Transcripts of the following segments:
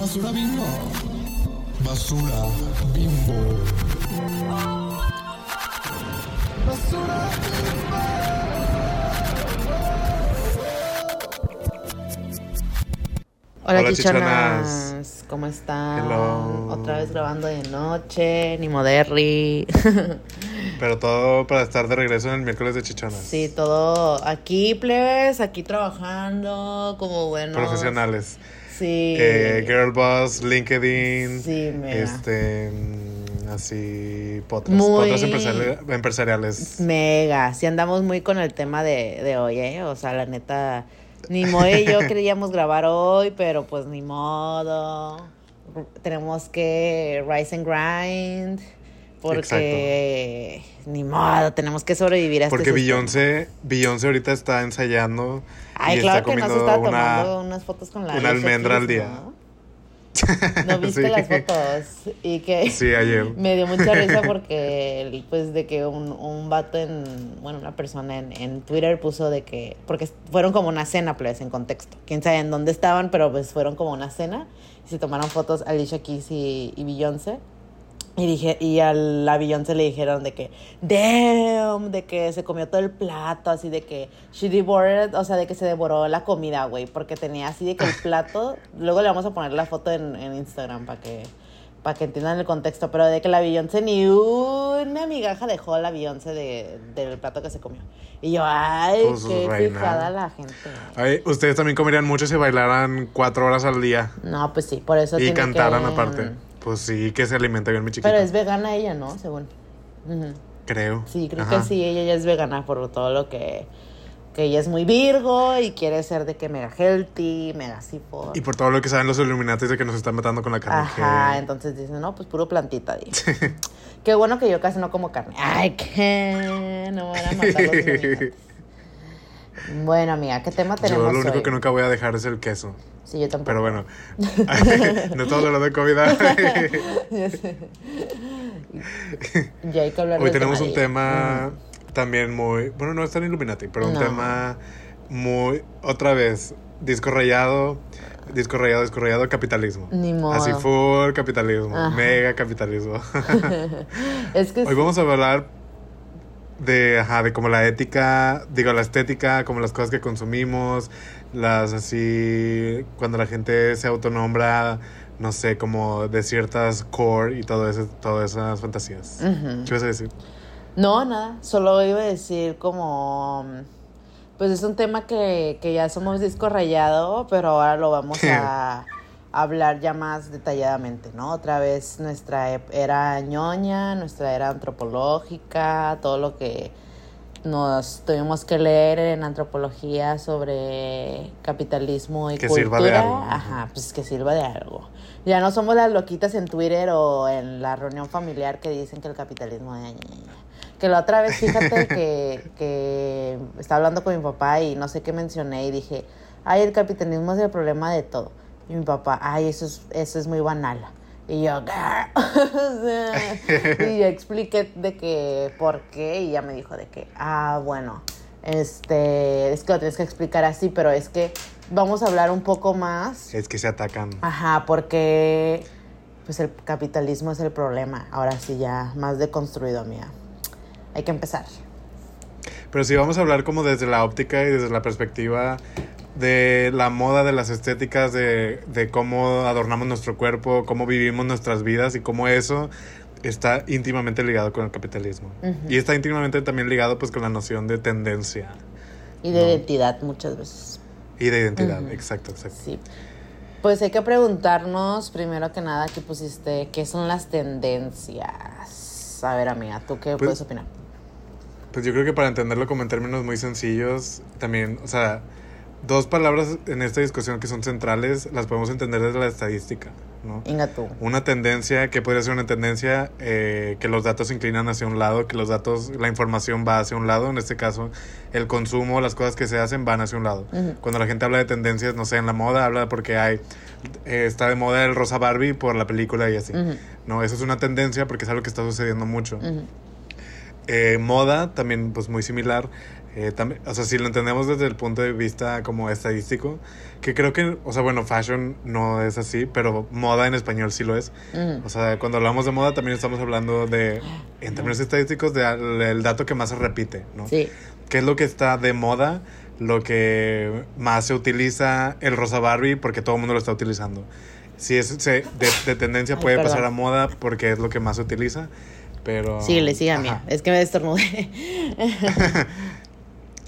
Basura bimbo. Basura bimbo. Basura Hola, Hola, chichonas. chichonas. ¿Cómo están? Hello. Otra vez grabando de noche, ni moderri. Pero todo para estar de regreso en el miércoles de chichonas. sí, todo aquí, plebes, aquí trabajando como buenos. Profesionales. Sí. Eh, Girl Boss, LinkedIn. Sí, mira. Este. mm, Así. Potras. Muy- Potras empresari- empresariales. Mega, sí andamos muy con el tema de, de hoy, ¿eh? O sea, la neta, ni Moe y yo queríamos grabar hoy, pero pues ni modo. Tenemos que rise and grind, porque ni modo, tenemos que sobrevivir a este Porque. Beyoncé, Beyoncé ahorita está ensayando. Ay, y claro que comiendo está una. tomando unas fotos con la una almendra al día. ¿no? ¿No viste Sí. las fotos? Y que Sí, ayer. me dio mucha risa porque, pues, de que un, un vato en, bueno, una persona en, en Twitter puso de que, porque fueron como una cena, pues, en contexto. Quién sabe en dónde estaban, pero pues fueron como una cena y se tomaron fotos Alicia Keys y, y Beyoncé. Y dije, y a la Beyoncé le dijeron de que, damn, de que se comió todo el plato, así de que she devoured, o sea, de que se devoró la comida, güey, porque tenía así de que el plato, luego le vamos a poner la foto en, en Instagram para que, para que entiendan el contexto, pero de que la Beyoncé ni una migaja dejó la Beyoncé de, del plato que se comió. Y yo, ay, Pues, qué reina. fijada la gente. Ay, ustedes también comerían mucho si bailaran cuatro horas al día. No, pues sí, por eso y cantaran que- aparte. Pues sí, que se alimenta bien mi chiquita. Pero es vegana ella, ¿no? Según. Creo. Sí, creo Ajá. que sí, ella ya es vegana por todo lo que... Que ella es muy virgo y quiere ser de que mega healthy, mega así por... Y por todo lo que saben los Illuminati de que nos están matando con la carne. Ajá, que- entonces dicen, no, pues puro plantita, dice. Qué bueno que yo casi no como carne. Ay, que no me van a matar los. Bueno, amiga, ¿qué tema tenemos Yo lo único hoy? que nunca voy a dejar es el queso. Sí, yo tampoco. Pero bueno, no estamos hablando de COVID. Ya sé. Ya hay que hablar Hoy tenemos un tema también muy. Bueno, no es tan Illuminati, pero un No. tema muy. Otra vez, disco rayado. Disco rayado, disco rayado, capitalismo. Ni modo. Así full capitalismo, Ajá. mega capitalismo. Es que Hoy vamos a hablar de, ajá, de como la ética, digo, la estética, como las cosas que consumimos, las así, cuando la gente se autonombra, no sé, como de ciertas core y todo eso, todas esas fantasías. ¿Qué vas a decir? No, nada, solo iba a decir como, pues es un tema que, que ya somos disco rayado, pero ahora lo vamos a hablar ya más detalladamente, ¿no? Otra vez nuestra era ñoña, nuestra era antropológica, todo lo que nos tuvimos que leer en antropología sobre capitalismo y Que cultura. sirva de algo. Ajá, pues que sirva de algo. Ya no somos las loquitas en Twitter o en la reunión familiar que dicen que el capitalismo de que la otra vez, fíjate que, que estaba hablando con mi papá y no sé qué mencioné y dije, ay, el capitalismo es el problema de todo. Y mi papá, ay, eso es, eso es muy banal. Y yo, y yo expliqué de que, por qué, y ya me dijo de que, ah, bueno, este, es que lo tienes que explicar así, pero es que vamos a hablar un poco más. Es que se atacan. Ajá, porque pues el capitalismo es el problema. Ahora sí ya más deconstruido, mía. Hay que empezar. Pero sí vamos a hablar como desde la óptica y desde la perspectiva de la moda, de las estéticas, de, de cómo adornamos nuestro cuerpo, cómo vivimos nuestras vidas y cómo eso está íntimamente ligado con el capitalismo. Y está íntimamente también ligado pues con la noción de tendencia Y de No. identidad muchas veces. y de identidad. Exacto, exacto. Sí. Pues hay que preguntarnos, primero que nada, que pusiste, ¿qué son las tendencias? A ver, amiga, ¿tú qué Pues- puedes opinar? Pues yo creo que para entenderlo como en términos muy sencillos, también, o sea, dos palabras en esta discusión que son centrales las podemos entender desde la estadística, ¿no? Una tendencia, que podría ser una tendencia? Eh, que los datos se inclinan hacia un lado, que los datos, la información va hacia un lado, en este caso el consumo, las cosas que se hacen van hacia un lado. Cuando la gente habla de tendencias, no sé, en la moda, habla porque hay, eh, está de moda el rosa Barbie por la película y así. No, eso es una tendencia porque es algo que está sucediendo mucho. Eh, moda también, pues muy similar. Eh, también, o sea, si lo entendemos desde el punto de vista como estadístico, que creo que, o sea, bueno, fashion no es así, pero moda en español sí lo es. Mm. O sea, cuando hablamos de moda también estamos hablando de, en términos estadísticos, del dato que más se repite, ¿no? Sí. ¿Qué es lo que está de moda? Lo que más se utiliza el rosa Barbie porque todo el mundo lo está utilizando. Si es se- de, de tendencia Ay, puede perdón. pasar a moda porque es lo que más se utiliza, pero... Síguele, siga, Ajá. mía. Es que me destornudé.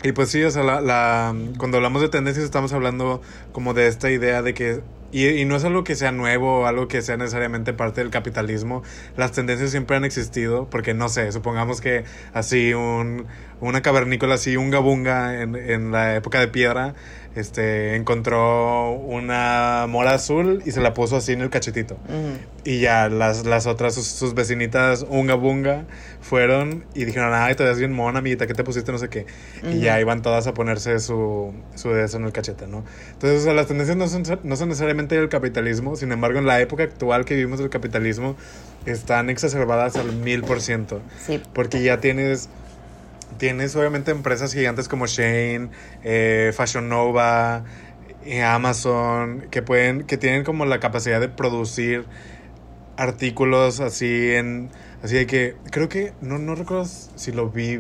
Y pues sí, o sea, la, la- cuando hablamos de tendencias estamos hablando como de esta idea de que, y, y no es algo que sea nuevo o algo que sea necesariamente parte del capitalismo, las tendencias siempre han existido, porque no sé, supongamos que así un, una cavernícola, así un gabunga en, en la época de piedra, este, encontró una mora azul y se la puso así en el cachetito. Ujú. Y ya las, las otras, sus, sus vecinitas unga bunga, fueron y dijeron, ay, te ves bien mona, amiguita, ¿qué te pusiste? No sé qué. Y ya iban todas a ponerse su, su eso en el cachete, ¿no? Entonces, o sea, las tendencias no son, no son necesariamente del capitalismo, sin embargo, en la época actual que vivimos del capitalismo, están exacerbadas al mil por ciento. Sí. Porque ya tienes, tienes obviamente empresas gigantes como Shane, eh, Fashion Nova, eh, Amazon, que pueden, que tienen como la capacidad de producir artículos así en, así de que, creo que, no, no recuerdo si lo vi,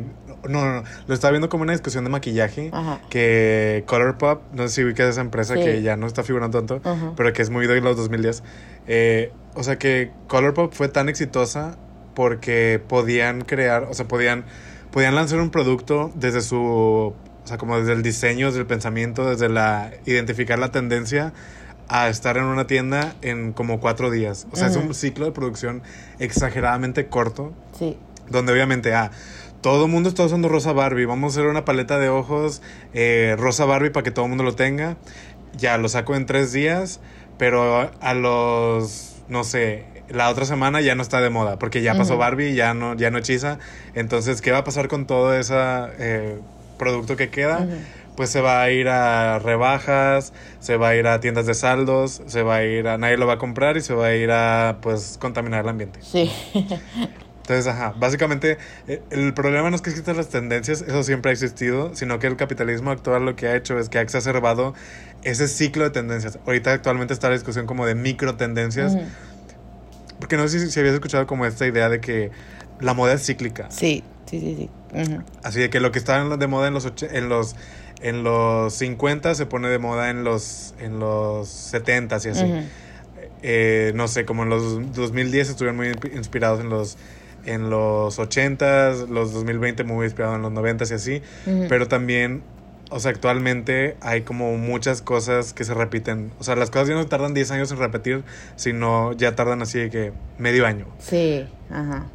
no, no, no, lo estaba viendo como una discusión de maquillaje, Ajá. que Colourpop, no sé si ubicas esa empresa Sí. que ya no está figurando tanto, pero que es muy de los 2010. Eh, o sea que Colourpop fue tan exitosa porque podían crear, o sea, podían, podían lanzar un producto desde su, o sea, como desde el diseño, desde el pensamiento, desde la identificar la tendencia a estar en una tienda en como cuatro días. O sea, es un ciclo de producción exageradamente corto Sí. donde obviamente, ah, todo el mundo está usando rosa Barbie, vamos a hacer una paleta de ojos eh, rosa Barbie para que todo el mundo lo tenga. Ya, lo saco en tres días, pero a los, no sé, la otra semana ya no está de moda, porque ya pasó. Barbie, ya no, ya no hechiza. Entonces, ¿qué va a pasar con todo ese eh, producto que queda? Pues se va a ir a rebajas, se va a ir a tiendas de saldos, se va a ir a... Nadie lo va a comprar y se va a ir a, pues, contaminar el ambiente. Sí. Entonces, ajá, básicamente eh, el problema no es que existan las tendencias, eso siempre ha existido, sino que el capitalismo actual lo que ha hecho es que ha exacerbado ese ciclo de tendencias. Ahorita actualmente está la discusión como de micro tendencias, Ujú. Porque no sé si, si habías escuchado como esta idea de que la moda es cíclica. Sí, sí, sí, sí. Así de que lo que estaba de moda en los, och- en los, en los 50 se pone de moda en los, en los 70 y así. Eh, no sé, como en los 2010 estuvieron muy inspi- inspirados en los, en los 80s, los 2020 muy inspirados en los 90s y así, pero también, o sea, actualmente hay como muchas cosas que se repiten, o sea, las cosas ya no tardan 10 años en repetir, sino ya tardan así de que medio año. Sí, ajá.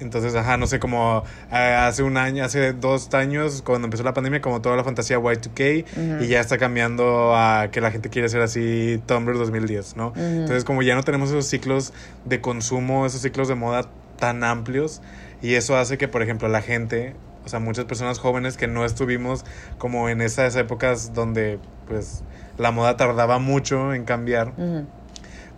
Entonces, ajá, no sé, como eh, hace un año, hace dos años, cuando empezó la pandemia, como toda la fantasía Y2K, Ujú. y ya está cambiando a que la gente quiere ser así Tumblr 2010, ¿no? Entonces, como ya no tenemos esos ciclos de consumo, esos ciclos de moda tan amplios, y eso hace que, por ejemplo, la gente, o sea, muchas personas jóvenes que no estuvimos como en esas épocas donde, pues, la moda tardaba mucho en cambiar,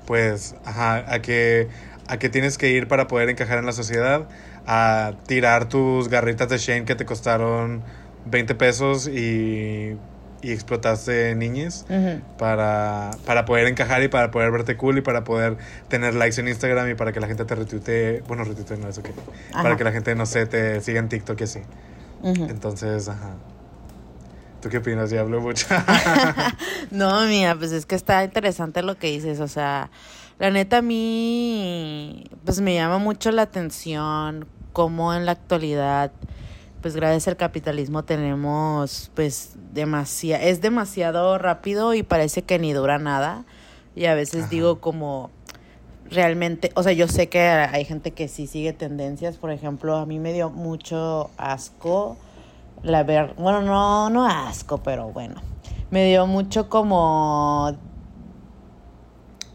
pues, ajá, a que, a que tienes que ir para poder encajar en la sociedad, a tirar tus garritas de Shane que te costaron 20 pesos y, y explotaste niñes Ujú. para, para poder encajar y para poder verte cool y para poder tener likes en Instagram y para que la gente te retuitee, bueno, retuitee no, eso que, para que la gente, no sé, te siga en TikTok y así. Entonces, ajá. ¿Tú qué opinas? Ya hablo mucho. No, mía, pues es que está interesante lo que dices, o sea, la neta a mí, pues me llama mucho la atención cómo en la actualidad, pues gracias al capitalismo tenemos, pues, demasiado, es demasiado rápido y parece que ni dura nada, y a veces Ajá. digo como, realmente, o sea, yo sé que hay gente que sí sigue tendencias, por ejemplo, a mí me dio mucho asco la ver, bueno, no, no asco, pero bueno, me dio mucho como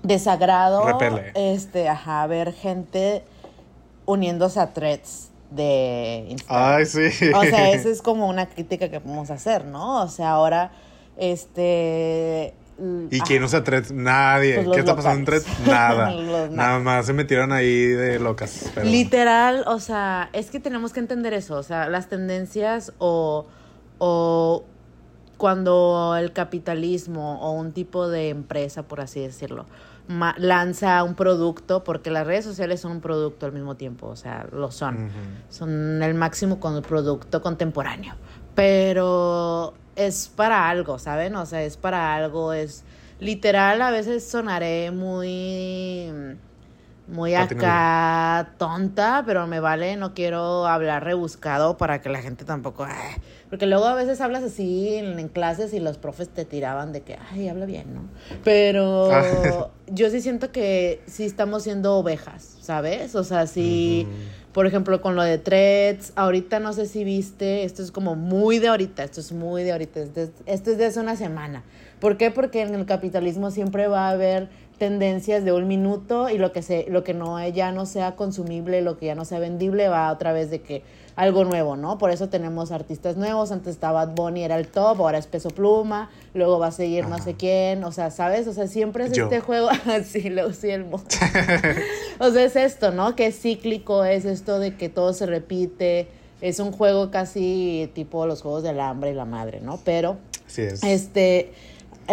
desagrado, Repele. este, ajá, ver gente uniéndose a threads de Instagram. Ay, sí. O sea, esa es como una crítica que podemos hacer, ¿no? O sea, ahora, este, ¿Y quién usa threads? Nadie. Pues ¿Qué está pasando en locales. threads? Nada. Los Nada más se metieron ahí de locas. pero- Literal, o sea, es que tenemos que entender eso, o sea, las tendencias o, o cuando el capitalismo o un tipo de empresa, por así decirlo, lanza un producto, porque las redes sociales son un producto al mismo tiempo, o sea, lo son, son el máximo con el producto contemporáneo, pero es para algo, ¿saben? O sea, es para algo, es literal, a veces sonaré muy muy acá tonta, pero me vale, no quiero hablar rebuscado para que la gente tampoco, ay, porque luego a veces hablas así en, en clases y los profes te tiraban de que, ay, habla bien, ¿no? Pero Ah. yo sí siento que sí estamos siendo ovejas, ¿sabes? O sea, sí, por ejemplo, con lo de threads, ahorita no sé si viste, esto es como muy de ahorita, esto es muy de ahorita, esto es, esto es de hace una semana. ¿Por qué? Porque en el capitalismo siempre va a haber tendencias de un minuto y lo que se lo que no ya no sea consumible, lo que ya no sea vendible va otra vez de que algo nuevo, ¿no? Por eso tenemos artistas nuevos, antes estaba Bad Bunny era el top, ahora es Peso Pluma, luego va a seguir no sé quién, o sea, ¿sabes? O sea, siempre es Yo. este juego así, luego sí el o sea, es esto, ¿no? Que es cíclico, es esto de que todo se repite, es un juego casi tipo los juegos del hambre y la madre, ¿no? Pero Así es. este,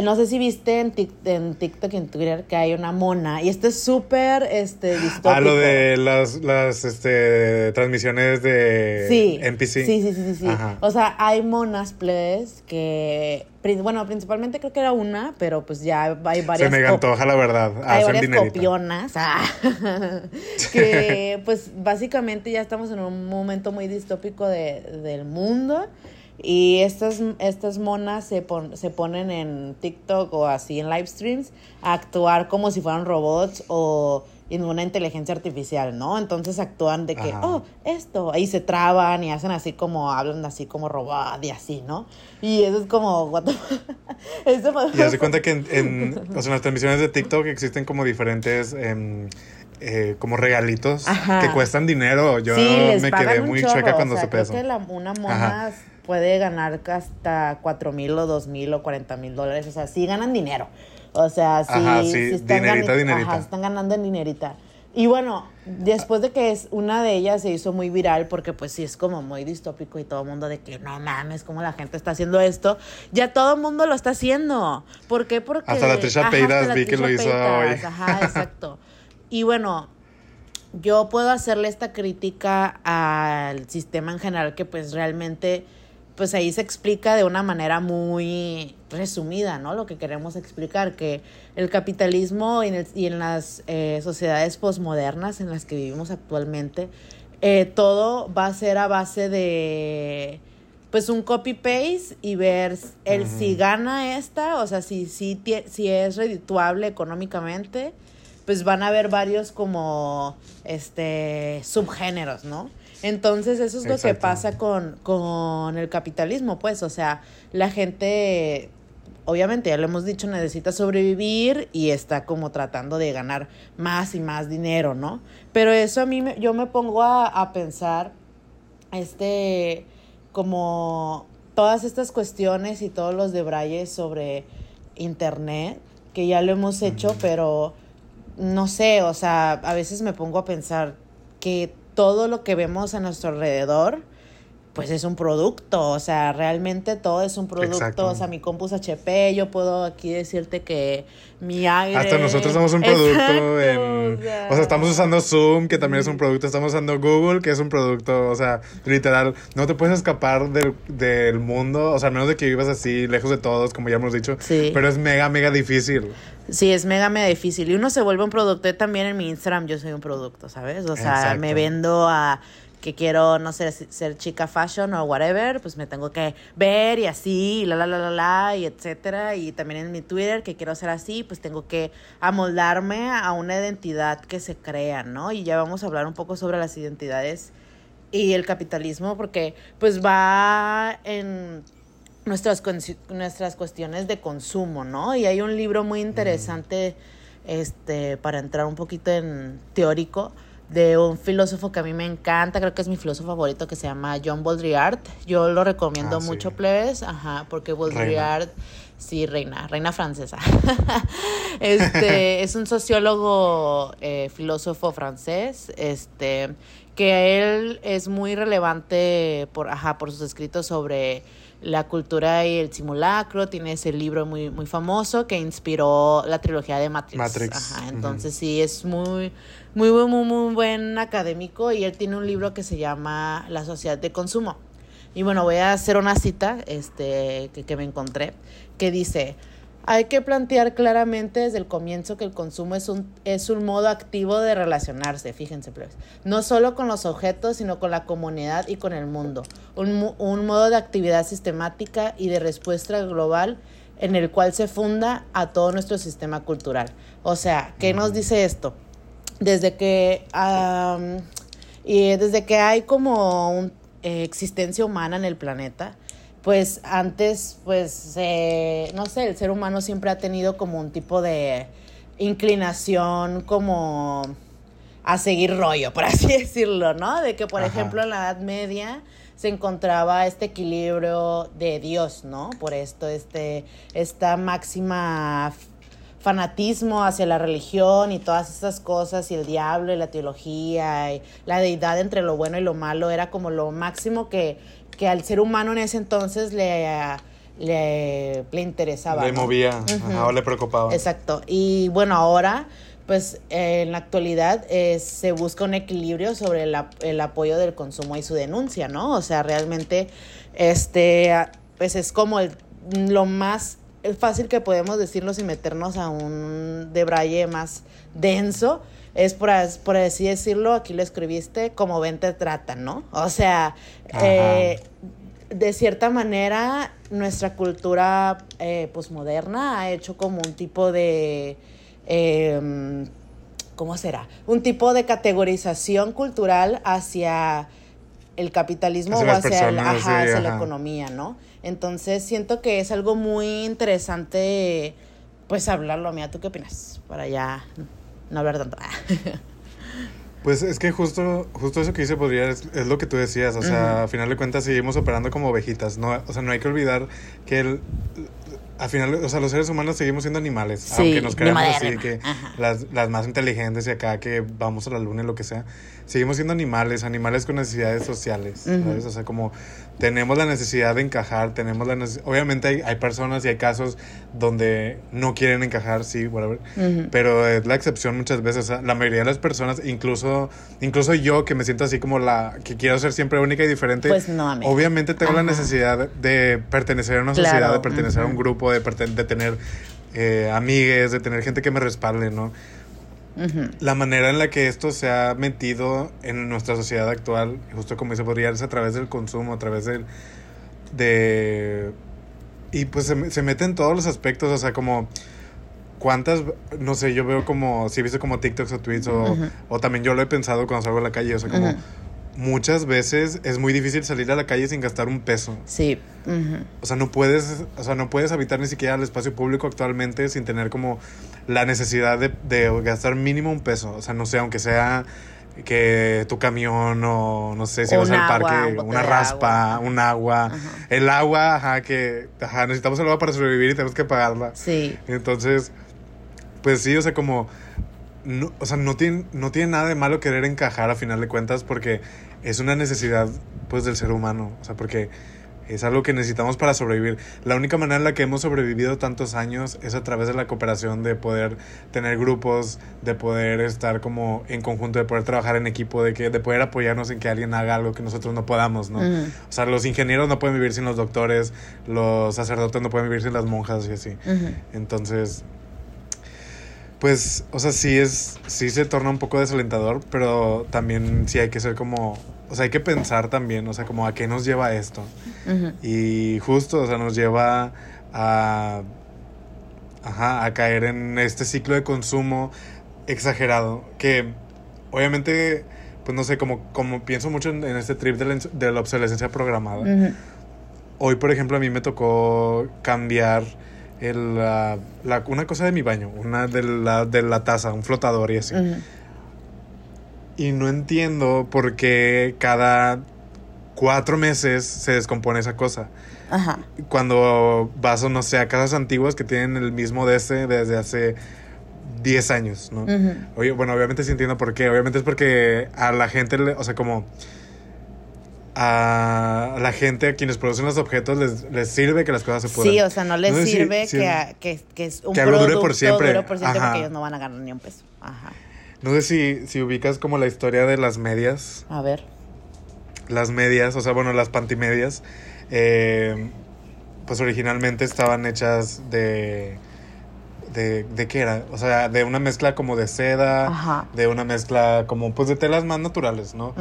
no sé si viste en, en TikTok y en Twitter que hay una mona. Y esto es súper este, distópico. Ah, lo de las, las este, transmisiones de Sí. NPC. Sí, sí, sí, sí. O sea, hay monas, plebes, que... Bueno, principalmente creo que era una, pero pues ya hay varias... Se me antoja, la verdad. hay varias dinerito. copionas ah, que pues básicamente ya estamos en un momento muy distópico de, del mundo y estas, estas monas se, pon- se ponen en TikTok o así en live streams a actuar como si fueran robots o en una inteligencia artificial, ¿no? Entonces actúan de que, Ajá. oh, esto, ahí se traban y hacen así como, hablan así como robot y así, ¿no? Y eso es como, what the fuck? Eso Y haz de cuenta que en, en, o sea, en las transmisiones de TikTok existen como diferentes em, eh, como regalitos Ajá. que cuestan dinero. Yo Sí, me quedé muy chorro, chueca o cuando sea, supe creo que la- una mona puede ganar hasta cuatro mil o dos mil o cuarenta mil dólares. O sea, sí ganan dinero. O sea, sí, Ajá, sí, están dinerita, gani- dinerita. Ajá, están ganando en dinerita. Y bueno, después de que es una de ellas se hizo muy viral porque pues sí es como muy distópico y todo el mundo de que no mames, cómo la gente está haciendo esto. Ya todo el mundo lo está haciendo. ¿Por qué? Porque Hasta la Trisha la vi que lo hizo hoy. Ajá, exacto. Y bueno, yo puedo hacerle esta crítica al sistema en general que pues realmente pues ahí se explica de una manera muy resumida, ¿no? Lo que queremos explicar, que el capitalismo y en, el- y en las eh, sociedades posmodernas en las que vivimos actualmente, eh, todo va a ser a base de pues un copy-paste y ver el si gana esta, o sea, si, si, si es redituable económicamente, pues van a haber varios como este subgéneros, ¿no? Entonces eso es lo que pasa con, con el capitalismo, pues, o sea, la gente, obviamente, ya lo hemos dicho, necesita sobrevivir y está como tratando de ganar más y más dinero, ¿no? Pero eso a mí, me- yo me pongo a, a pensar, este, como todas estas cuestiones y todos los debrayes sobre internet, que ya lo hemos hecho, pero no sé, o sea, a veces me pongo a pensar que todo lo que vemos a nuestro alrededor, pues es un producto, o sea, realmente todo es un producto, Exacto. o sea, mi compu es HP, yo puedo aquí decirte que mi aire... Hasta nosotros somos un producto Exacto, en... O sea, estamos usando Zoom, que también es un producto. Estamos usando Google, que es un producto. O sea, literal, no te puedes escapar del, del mundo. O sea, a menos de que vivas así, lejos de todos, como ya hemos dicho. Sí. Pero es mega, mega difícil. Sí, es mega, mega difícil. Y uno se vuelve un producto. Yo también en mi Instagram yo soy un producto, ¿sabes? O sea, Exacto. me vendo a que quiero, no sé, ser chica fashion o whatever, pues me tengo que ver y así, y la, la, la, la, la, y etcétera. Y también en mi Twitter, que quiero ser así, pues tengo que amoldarme a una identidad que se crea, ¿no? Y ya vamos a hablar un poco sobre las identidades y el capitalismo, porque pues va en nuestras, nuestras cuestiones de consumo, ¿no? Y hay un libro muy interesante, este, para entrar un poquito en teórico, de un filósofo que a mí me encanta, creo que es mi filósofo favorito, que se llama John Baudrillard. Yo lo recomiendo Ah, sí. mucho, plebes, ajá, porque Baudrillard Sí, reina, reina francesa. este es un sociólogo, eh, filósofo francés, este, que él es muy relevante por, ajá, por sus escritos sobre la cultura y el simulacro. Tiene ese libro muy, muy famoso que inspiró la trilogía de Matrix. Matrix, Ajá, entonces sí, es muy, muy, muy, muy, muy buen académico y él tiene un libro que se llama La sociedad de consumo. Y bueno, voy a hacer una cita este, que, que me encontré, que dice, hay que plantear claramente desde el comienzo que el consumo es un, es un modo activo de relacionarse, fíjense, plebes. no solo con los objetos, sino con la comunidad y con el mundo. Un, un modo de actividad sistemática y de respuesta global en el cual se funda a todo nuestro sistema cultural. O sea, ¿qué nos dice esto? Desde que, am, y desde que hay como un, eh, existencia humana en el planeta, pues antes, pues, eh, no sé, el ser humano siempre ha tenido como un tipo de inclinación como a seguir rollo, por así decirlo, ¿no? De que, por Ajá. ejemplo, en la Edad Media se encontraba este equilibrio de Dios, ¿no? Por esto, este, esta máxima fanatismo hacia la religión y todas esas cosas y el diablo y la teología y la deidad entre lo bueno y lo malo era como lo máximo que, que al ser humano en ese entonces le, le, le interesaba. Le ¿no? movía, ajá, o le preocupaba. Exacto. Y bueno, ahora, pues eh, en la actualidad eh, se busca un equilibrio sobre el, ap- el apoyo del consumo y su denuncia, ¿no? O sea, realmente, este, pues es como el- lo más fácil que podemos decirlo sin meternos a un debraye más denso. Es por, por así decirlo, aquí lo escribiste, como ven te tratan, ¿no? O sea, eh, de cierta manera, nuestra cultura eh, posmoderna ha hecho como un tipo de. em, ¿Cómo será? Un tipo de categorización cultural hacia el capitalismo Hacia o hacia, el- personas, ajá, sí, hacia la economía, ¿no? Entonces siento que es algo muy interesante, pues hablarlo. Mira, ¿tú qué opinas? Para ya no hablar tanto. Pues es que justo, justo eso que dice podría es, es lo que tú decías, o sea, a final de cuentas seguimos operando como ovejitas, no, o sea, no hay que olvidar que el, a final, o sea, los seres humanos seguimos siendo animales, Sí, aunque nos creamos así que las, las más inteligentes y acá que vamos a la luna y lo que sea, seguimos siendo animales, animales con necesidades sociales. ¿sabes? O sea, como tenemos la necesidad de encajar, tenemos la necesidad, obviamente hay, hay personas y hay casos donde no quieren encajar, sí, whatever, Ujú. pero es la excepción muchas veces. o sea, la mayoría de las personas, incluso, incluso yo que me siento así como la que quiero ser siempre única y diferente, Pues no, amigo. obviamente tengo la necesidad de pertenecer a una Claro, sociedad, de pertenecer a un grupo, de, de tener eh, amigues, de tener gente que me respalde, ¿no? La manera en la que esto se ha metido en nuestra sociedad actual, justo como dice podría es a través del consumo, a través del de y pues se, se mete en todos los aspectos, o sea, como cuántas, no sé, yo veo como, si he visto como TikToks o tweets o, también yo lo he pensado cuando salgo a la calle, o sea, como muchas veces es muy difícil salir a la calle sin gastar un peso. Sí. O sea, no puedes, o sea, no puedes habitar ni siquiera el espacio público actualmente sin tener como la necesidad de, de gastar mínimo un peso. O sea, no sé, aunque sea que tu camión o no sé si vas al parque, un una raspa, agua. un agua, Ajá. el agua, ajá, que ajá, necesitamos el agua para sobrevivir y tenemos que pagarla. Sí. Entonces, pues sí, o sea, como no, o sea, no tiene, no tiene nada de malo querer encajar a final de cuentas porque es una necesidad pues del ser humano, o sea, porque es algo que necesitamos para sobrevivir. La única manera en la que hemos sobrevivido tantos años es a través de la cooperación, de poder tener grupos, de poder estar como en conjunto, de poder trabajar en equipo, de que de poder apoyarnos en que alguien haga algo que nosotros no podamos, ¿no? O sea, los ingenieros no pueden vivir sin los doctores, los sacerdotes no pueden vivir sin las monjas y así. Entonces, pues, o sea, sí es, sí se torna un poco desalentador, pero también sí hay que ser como, o sea, hay que pensar también, o sea, como a qué nos lleva esto. Ujú. Y justo, o sea, nos lleva a, ajá, a caer en este ciclo de consumo exagerado, que obviamente, pues no sé, como, como pienso mucho en, en este trip de la, de la obsolescencia programada. Ujú. Hoy, por ejemplo, a mí me tocó cambiar el, la- la- una cosa de mi baño, una de la, de la taza, un flotador y así. Ujú. Y no entiendo por qué cada cuatro meses se descompone esa cosa. Ajá. Cuando vas, no sé, a casas antiguas que tienen el mismo de ese desde hace 10 años, ¿no? Oye, bueno, obviamente sí entiendo por qué. Obviamente es porque a la gente, le- o sea, como a la gente, a quienes producen los objetos, les, les sirve que las cosas se puedan. Sí, o sea, no les No sé si- sirve si- que, a- que, que es un que algo producto dure por siempre. dure por siempre porque ellos no van a ganar ni un peso. Ajá. No sé si, si ubicas como la historia de las medias. A ver. Las medias, o sea, bueno, las pantimedias, eh, pues originalmente estaban hechas de, de... ¿De qué era? O sea, de una mezcla como de seda, Ajá. de una mezcla como pues de telas más naturales, ¿no?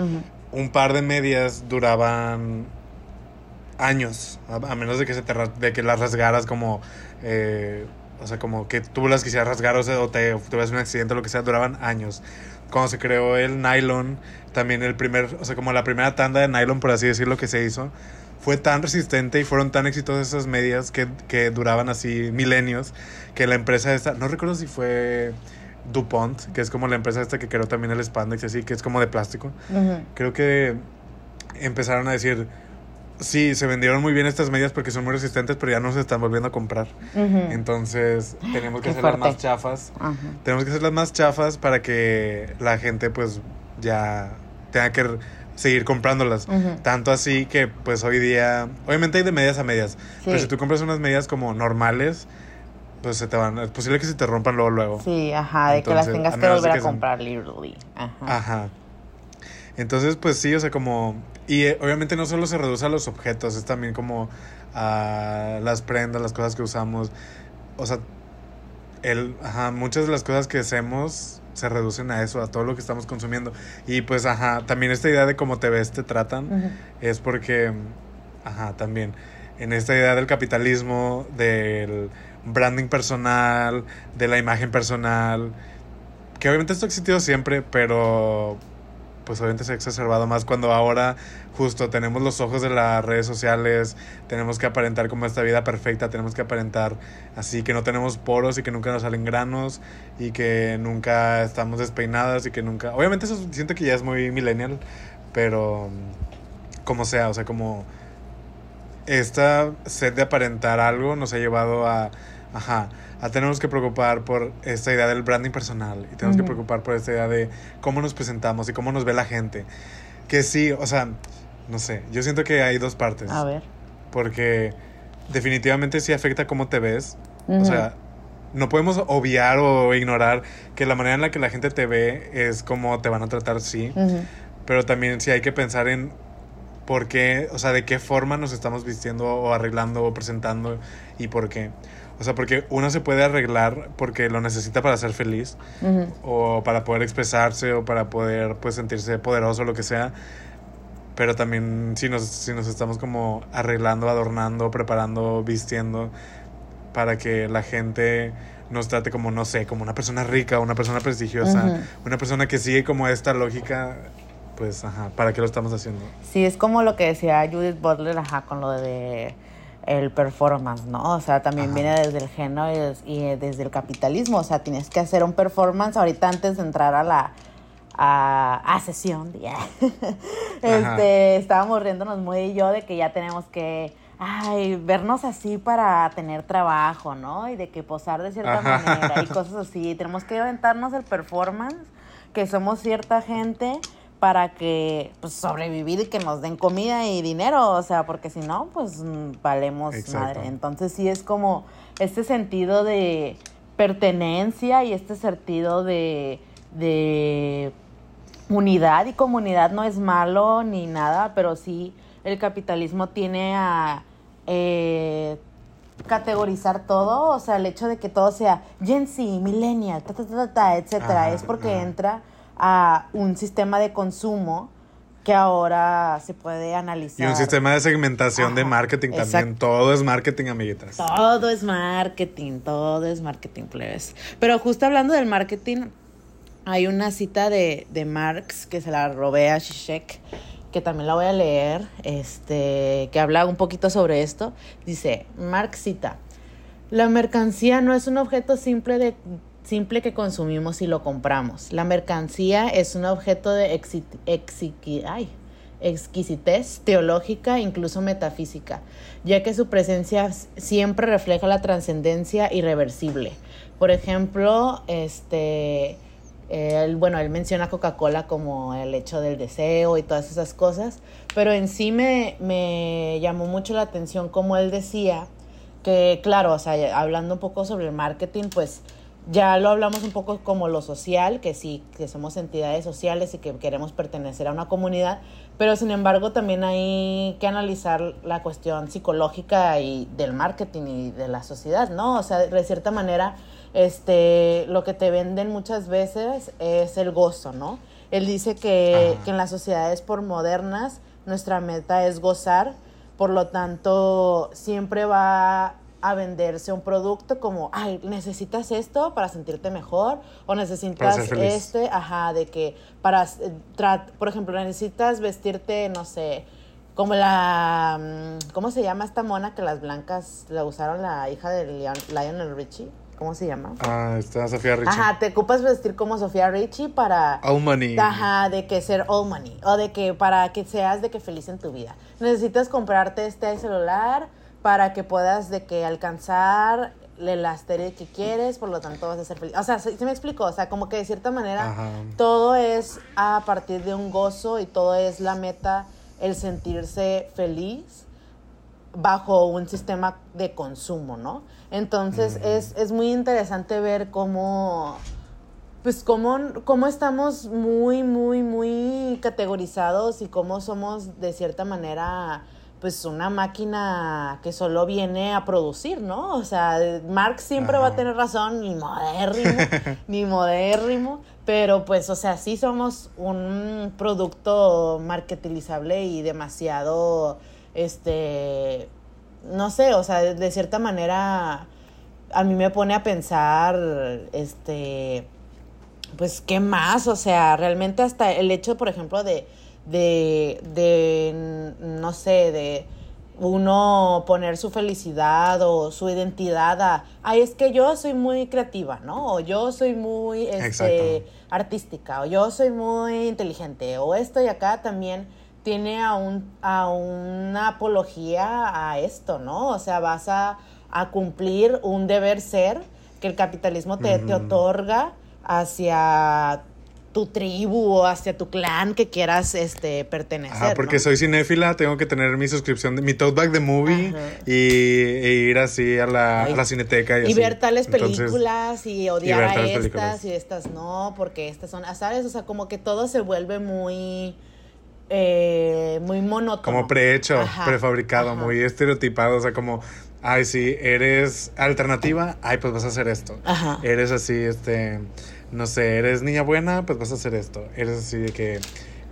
Un par de medias duraban años, a, a menos de que, se te, de que las rasgaras como, eh, o sea, como que tú las quisieras rasgar o, sea, o te tuvieras un accidente o lo que sea, duraban años. Cuando se creó el nylon, también el primer, o sea, como la primera tanda de nylon, por así decirlo, que se hizo, fue tan resistente y fueron tan exitosas esas medias que, que duraban así milenios, que la empresa esta, no recuerdo si fue DuPont, que es como la empresa esta que creó también el spandex, así, que es como de plástico Ujú. creo que empezaron a decir, sí, se vendieron muy bien estas medias porque son muy resistentes, pero ya no se están volviendo a comprar. Entonces, tenemos que hacerlas más chafas. Tenemos que hacerlas más chafas para que la gente pues ya tenga que seguir comprándolas. Tanto así que pues hoy día, obviamente hay de medias a medias, pero si tú compras unas medias como normales, pues se te van, es posible que se te rompan luego luego. Sí, ajá, de que las tengas que volver a que comprar, literally. Ajá. Ajá. Entonces, pues sí, o sea, como... Y eh, obviamente no solo se reduce a los objetos, es también como a las prendas, las cosas que usamos. O sea, el, ajá, muchas de las cosas que hacemos se reducen a eso, a todo lo que estamos consumiendo. Y pues, ajá, también esta idea de cómo te ves, te tratan, es porque, ajá, también en esta idea del capitalismo, del branding personal, de la imagen personal, que obviamente esto ha existido siempre, pero pues obviamente se ha exacerbado más cuando ahora justo tenemos los ojos de las redes sociales, tenemos que aparentar como esta vida perfecta, tenemos que aparentar así que no tenemos poros y que nunca nos salen granos y que nunca estamos despeinadas y que nunca... Obviamente eso siento que ya es muy millennial, pero mm, como sea, o sea, como esta sed de aparentar algo nos ha llevado a, ajá, a tenernos que preocupar por esta idea del branding personal y tenemos que Ujú. preocupar por esta idea de cómo nos presentamos y cómo nos ve la gente. Que sí, o sea, no sé, yo siento que hay dos partes. A ver. Porque definitivamente sí afecta cómo te ves. O Ujú. sea, no podemos obviar o ignorar que la manera en la que la gente te ve es como te van a tratar, sí. Ujú. Pero también sí hay que pensar en por qué, o sea, de qué forma nos estamos vistiendo o arreglando o presentando y por qué. O sea, porque uno se puede arreglar porque lo necesita para ser feliz Ujú. o para poder expresarse o para poder pues sentirse poderoso lo que sea. Pero también si nos, si nos estamos como arreglando, adornando, preparando, vistiendo para que la gente nos trate como, no sé, como una persona rica, una persona prestigiosa, Ujú. una persona que sigue como esta lógica, pues, ajá, ¿para qué lo estamos haciendo? Sí, es como lo que decía Judith Butler, ajá, con lo de el performance, ¿no? O sea, también Ajá. viene desde el género y, des- y desde el capitalismo. O sea, tienes que hacer un performance ahorita antes de entrar a la a, a sesión. ya. este, estábamos riéndonos muy y yo de que ya tenemos que ay, vernos así para tener trabajo, ¿no? Y de que posar de cierta Ajá. manera y cosas así. Tenemos que aventarnos el performance, que somos cierta gente para que pues sobrevivir y que nos den comida y dinero, o sea, porque si no, pues mm, valemos Exacto. madre. Entonces sí es como este sentido de pertenencia y este sentido de, de unidad y comunidad no es malo ni nada, pero sí el capitalismo tiene a eh, categorizar todo, o sea, el hecho de que todo sea Gen Z, Millennial, ta, ta, ta, ta, ta, etcétera, es porque entra a un sistema de consumo que ahora se puede Y analizar. un sistema de segmentación de marketing también. exacto. Todo es marketing, amiguitas. Todo es marketing, todo es marketing, plebes. Pero justo hablando del marketing, hay una cita de, de Marx que se la robé a Zizek, que también la voy a leer, este, que habla un poquito sobre esto. Dice, Marx cita, la mercancía no es un objeto simple de simple que consumimos y lo compramos. La mercancía es un objeto de exi- ay, exquisitez teológica, incluso metafísica, ya que su presencia siempre refleja la trascendencia irreversible. Por ejemplo, este, él, bueno, él menciona Coca-Cola como el hecho del deseo y todas esas cosas, pero en sí me, me llamó mucho la atención como él decía que, claro, o sea, hablando un poco sobre el marketing, pues ya lo hablamos un poco como lo social, que sí, que somos entidades sociales y que queremos pertenecer a una comunidad, pero sin embargo también hay que analizar la cuestión psicológica y del marketing y de la sociedad, ¿no? O sea, de cierta manera, este, lo que te venden muchas veces es el gozo, ¿no? Él dice que, que en las sociedades por modernas nuestra meta es gozar, por lo tanto siempre va a venderse un producto como, ay, necesitas esto para sentirte mejor o necesitas este, ajá, de que para, eh, por ejemplo, necesitas vestirte, no sé, como la, mm, ¿cómo se llama esta mona que las blancas la usaron la hija de Lionel Richie? ¿Cómo se llama? Ah, está Sofía Richie. Ajá, te ocupas vestir como Sofía Richie para... All money. Ajá, de que ser all money. O de que para que seas de que feliz en tu vida. Necesitas comprarte este celular para que puedas de que alcanzar la serie que quieres, por lo tanto vas a ser feliz. O sea, ¿sí, me explico? O sea, como que de cierta manera todo es a partir de un gozo y todo es la meta, el sentirse feliz bajo un sistema de consumo, ¿no? Entonces es, es, muy interesante ver cómo, pues cómo, cómo estamos muy, muy, muy categorizados y cómo somos de cierta manera pues una máquina que solo viene a producir, ¿no? O sea, Marx siempre va a tener razón, ni modérrimo, ni modérrimo, pero pues, o sea, sí somos un producto marketilizable y demasiado, este, no sé, o sea, de, cierta manera a mí me pone a pensar, este, pues, ¿qué más? O sea, realmente hasta el hecho, por ejemplo, de de, de, no sé, de uno poner su felicidad o su identidad a, ay, es que yo soy muy creativa, ¿no? O yo soy muy este, artística, o yo soy muy inteligente, o esto y acá también tiene a, un, a una apología a esto, ¿no? O sea, vas a, a cumplir un deber ser que el capitalismo te, te otorga hacia tu tribu o hacia tu clan que quieras este, pertenecer. Ah, porque soy cinéfila, tengo que tener mi suscripción, de, mi tote bag de movie y, e ir así a la, a la cineteca. Y, y ver tales películas y odiar a estas y estas no, porque estas son, ¿sabes? O sea, como que todo se vuelve muy... Eh, muy monótono. Como prehecho, prefabricado, muy estereotipado, o sea, como ay, sí, eres alternativa, ay, pues vas a hacer esto. Ajá. Eres así, este, no sé, eres niña buena, pues vas a hacer esto. Eres así de que,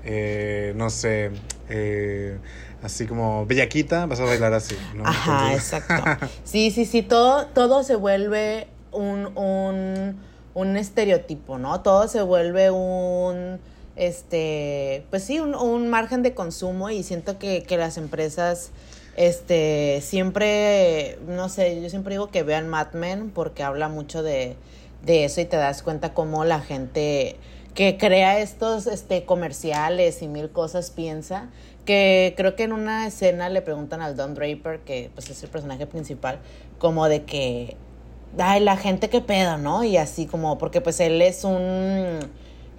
eh, no sé, eh, así como bellaquita, vas a bailar así. ¿no? Ajá, exacto. Sí, sí, sí, todo, todo se vuelve un, un, un estereotipo, ¿no? Todo se vuelve un este, pues sí, un, un, margen de consumo y siento que, que, las empresas, este, siempre, no sé, yo siempre digo que vean Mad Men porque habla mucho de, de eso y te das cuenta cómo la gente que crea estos este, comerciales y mil cosas piensa. Que creo que en una escena le preguntan al Don Draper, que pues es el personaje principal, como de que, ay, la gente qué pedo, ¿no? Y así como, porque pues él es un,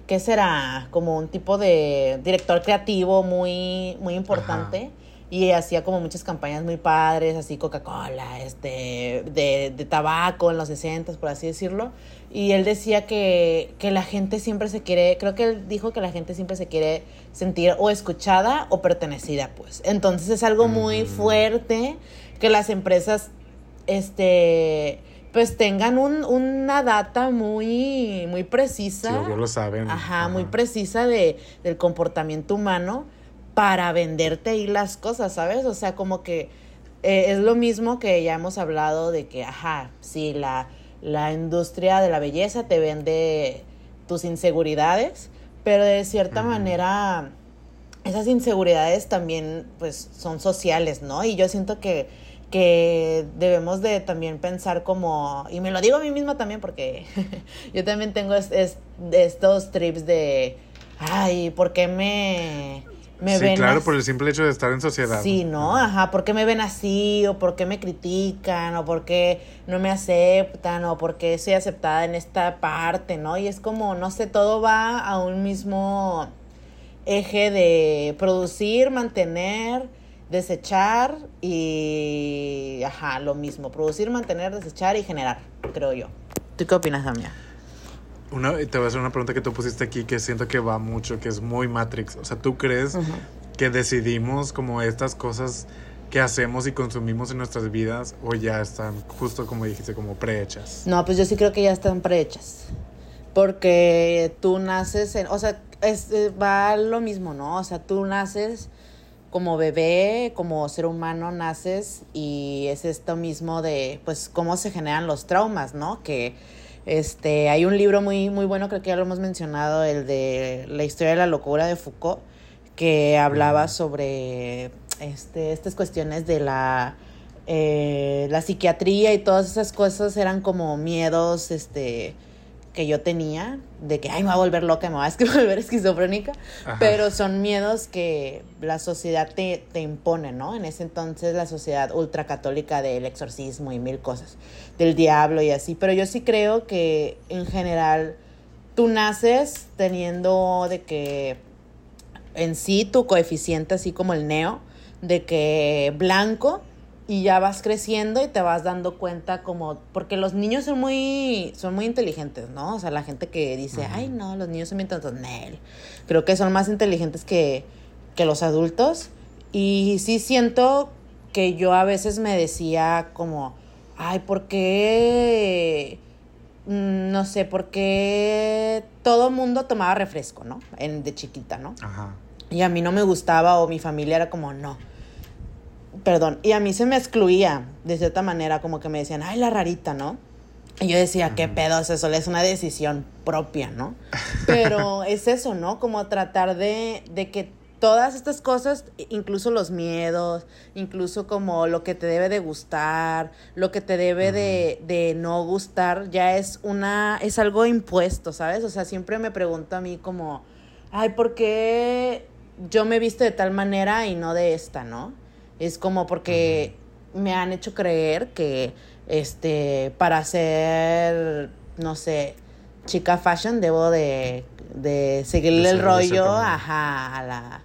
¿qué será? Como un tipo de director creativo muy, muy importante y hacía como muchas campañas muy padres, así Coca-Cola, este, de, de, tabaco en los 60, por así decirlo. Y él decía que, que la gente siempre se quiere, creo que él dijo que la gente siempre se quiere sentir o escuchada o pertenecida, pues. Entonces es algo muy fuerte que las empresas, este, pues tengan un, una data muy, muy precisa. Sí, lo saben. Ajá, muy precisa de, del comportamiento humano para venderte ahí las cosas, ¿sabes? O sea, como que eh, es lo mismo que ya hemos hablado de que, ajá, sí, la, la industria de la belleza te vende tus inseguridades, pero de cierta manera esas inseguridades también pues son sociales, ¿no? Y yo siento que, que debemos de también pensar como, y me lo digo a mí misma también porque yo también tengo estos trips de, ay, ¿por qué me me sí, ven claro, así. por el simple hecho de estar en sociedad. Sí, ¿no? Ajá, ¿por qué me ven así? ¿O por qué me critican? ¿O por qué no me aceptan? ¿O por qué soy aceptada en esta parte? ¿No? Y es como, no sé, todo va a un mismo eje de producir, mantener, desechar y... Ajá, lo mismo. Producir, mantener, desechar y generar, creo yo. ¿Tú qué opinas, Damia? Una, te voy a hacer una pregunta que tú pusiste aquí que siento que va mucho, que es muy Matrix. O sea, ¿tú crees que decidimos como estas cosas que hacemos y consumimos en nuestras vidas o ya están justo como dijiste, como prehechas? No, pues yo sí creo que ya están prehechas. Porque tú naces en, o sea, es, eh, va lo mismo, ¿no? O sea, tú naces como bebé, como ser humano naces y es esto mismo de, pues, cómo se generan los traumas, ¿no? Que, este, hay un libro muy, muy bueno, creo que ya lo hemos mencionado, el de La historia de la locura de Foucault, que hablaba sobre, este, estas cuestiones de la, eh, la psiquiatría y todas esas cosas eran como miedos, este, que yo tenía, de que, ay, me voy a volver loca, me voy a volver esquizofrénica, Ajá. pero son miedos que la sociedad te, te impone, ¿no? En ese entonces la sociedad ultracatólica del exorcismo y mil cosas, del diablo y así, pero yo sí creo que en general tú naces teniendo de que en sí tu coeficiente, así como el neo, de que blanco y ya vas creciendo y te vas dando cuenta como porque los niños son muy son muy inteligentes, ¿no? O sea, la gente que dice, "Ay, no, los niños son bien tontos." Nel. Creo que son más inteligentes que que los adultos y sí siento que yo a veces me decía como, "Ay, ¿por qué mm, no sé, por qué todo mundo tomaba refresco, ¿no? En de chiquita, ¿no? Ajá. y a mí no me gustaba o mi familia era como, no. Perdón, y a mí se me excluía de cierta manera, como que me decían, ay, la rarita, ¿no? Y yo decía, qué pedo, es eso es una decisión propia, ¿no? Pero es eso, ¿no? Como tratar de, de que todas estas cosas, incluso los miedos, incluso como lo que te debe de gustar, lo que te debe de, de no gustar, ya es una, es algo impuesto, ¿sabes? O sea, siempre me pregunto a mí como, ay, ¿por qué yo me visto de tal manera y no de esta, ¿no? Es como porque me han hecho creer que, este, para ser, no sé, chica fashion, debo de, de seguirle De el rollo, ajá, a la,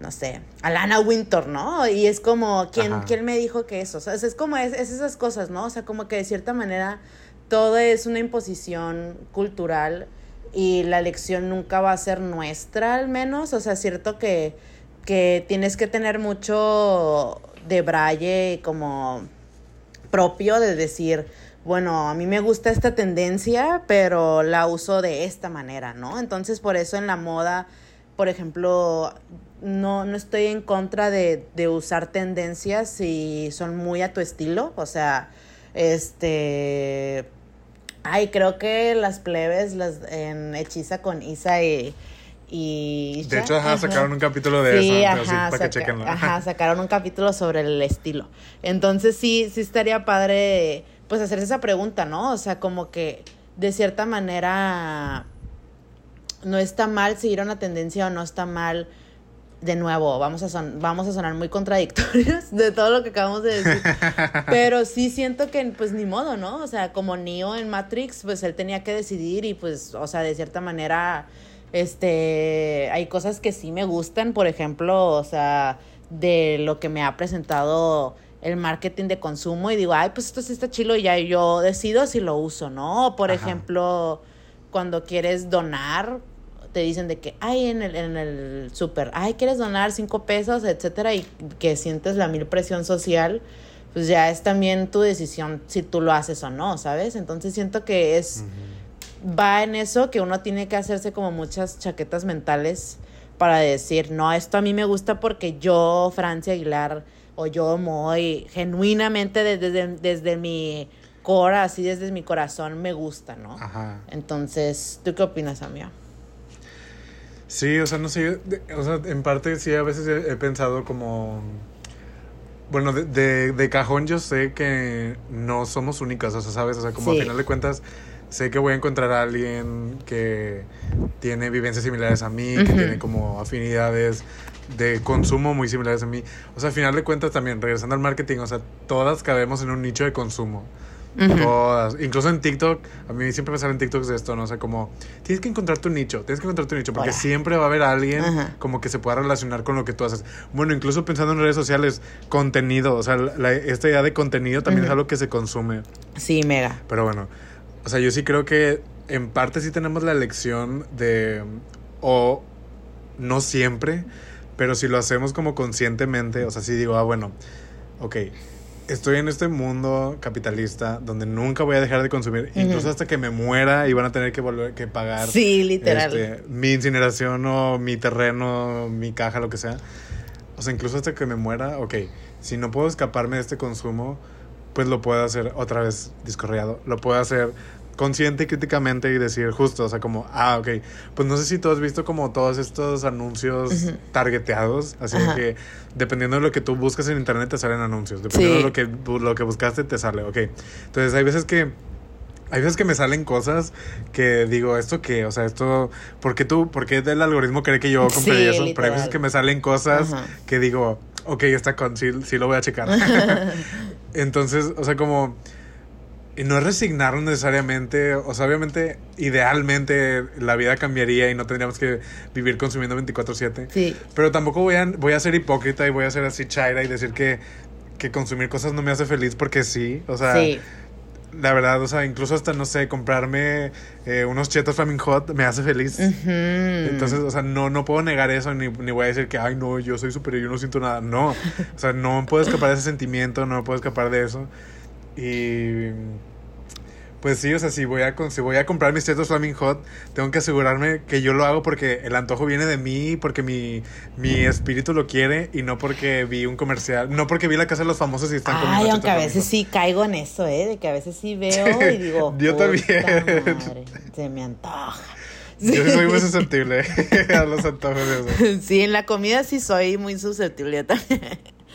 no sé, a la Anna Winter, ¿no? Y es como, ¿quién, Ajá. ¿quién me dijo que eso? O sea, es, como, es, es esas cosas, ¿no? O sea, como que de cierta manera todo es una imposición cultural y la elección nunca va a ser nuestra, al menos. O sea, es cierto que, que tienes que tener mucho de braille como propio de decir, bueno, a mí me gusta esta tendencia, pero la uso de esta manera, ¿no? Entonces, por eso en la moda, por ejemplo, no, no estoy en contra de, de usar tendencias si son muy a tu estilo, o sea, este... Ay, creo que las plebes, las en Hechiza con Isa y... y De hecho, ajá, sacaron un capítulo de Sí, eso, ajá, para que saca- chequenlo. ajá, sacaron un capítulo sobre el estilo. Entonces sí, sí estaría padre, pues hacerse esa pregunta, ¿no? O sea, como que de cierta manera no está mal seguir una tendencia o no está mal. De nuevo, vamos a, son- vamos a sonar muy contradictorios de todo lo que acabamos de decir. Pero sí siento que, pues, ni modo, ¿no? O sea, como Neo en Matrix, pues, él tenía que decidir y, pues, o sea, de cierta manera, este, hay cosas que sí me gustan, por ejemplo, o sea, de lo que me ha presentado el marketing de consumo y digo, ay, pues esto sí está chilo y ya yo decido si lo uso, ¿no? Por Ajá. ejemplo, cuando quieres donar, te dicen de que, ay, en el, en el súper, ay, quieres donar cinco pesos, etcétera, y que sientes la mil presión social, pues ya es también tu decisión si tú lo haces o no, ¿sabes? Entonces siento que es, va en eso que uno tiene que hacerse como muchas chaquetas mentales para decir, no, esto a mí me gusta porque yo, Francia Aguilar, o yo, Moy, genuinamente desde, desde, desde mi cora, así desde mi corazón, me gusta, ¿no? Ajá. Entonces, ¿tú qué opinas, amigo? Sí, o sea, no sé, o sea, en parte sí a veces he, he pensado como, bueno, de, de, de cajón yo sé que no somos únicas, o sea, ¿sabes? O sea, como Sí. a final de cuentas sé que voy a encontrar a alguien que tiene vivencias similares a mí, que tiene como afinidades de consumo muy similares a mí. O sea, al final de cuentas también, regresando al marketing, o sea, todas cabemos en un nicho de consumo. Todas. Incluso en TikTok, a mí siempre me salen TikToks de esto, ¿no? O sea, como, tienes que encontrar tu nicho, tienes que encontrar tu nicho, porque Hola. siempre va a haber alguien como que se pueda relacionar con lo que tú haces. Bueno, incluso pensando en redes sociales, contenido, o sea, la- esta idea de contenido también es algo que se consume. Sí, mega. Pero bueno, o sea, yo sí creo que en parte sí tenemos la elección de, o no siempre, pero si lo hacemos como conscientemente, o sea, si digo, ah, bueno, ok, estoy en este mundo capitalista donde nunca voy a dejar de consumir, Ujú. incluso hasta que me muera y van a tener que volver que pagar Sí, literal. este, mi incineración o mi terreno, mi caja, lo que sea. O sea, incluso hasta que me muera, ok, si no puedo escaparme de este consumo, pues lo puedo hacer otra vez discorreado. Lo puedo hacer consciente y críticamente y decir justo, o sea, como, ah, ok, pues no sé si tú has visto como todos estos anuncios Ujú. targeteados, así Ajá. que dependiendo de lo que tú buscas en internet te salen anuncios, dependiendo Sí. de lo que, lo que buscaste te sale, ok. Entonces hay veces que hay veces que me salen cosas que digo, ¿esto qué? O sea, esto, ¿por qué tú, por qué el algoritmo cree que yo compré Sí, eso? Pero hay veces que me salen cosas Ajá. que digo, ok, está con, sí, sí lo voy a checar. Entonces, o sea, como, y no es resignarnos necesariamente, o sea, obviamente, idealmente la vida cambiaría y no tendríamos que vivir consumiendo 24/7. Sí. Pero tampoco voy a, voy a ser hipócrita y voy a ser así chaira y decir que, que consumir cosas no me hace feliz porque sí, o sea... sí. La verdad, o sea, incluso hasta, no sé, comprarme eh, unos chetos Flaming Hot me hace feliz. Entonces, o sea, no, no puedo negar eso, ni, ni voy a decir que, ay, no, yo soy superior, yo no siento nada. No, o sea, no puedo escapar de ese sentimiento, no puedo escapar de eso. Y pues sí, o sea, si voy a, con- si voy a comprar mis chetos Flaming Hot, tengo que asegurarme que yo lo hago porque el antojo viene de mí, porque mi, mi espíritu lo quiere y no porque vi un comercial, no porque vi la casa de los famosos y están comiendo Ay, aunque a veces sí caigo en eso, ¿eh? De que a veces sí veo y digo, Yo "Puta también". madre, se me antoja. Yo soy muy susceptible a los antojos de eso. Sí, en la comida sí soy muy susceptible también.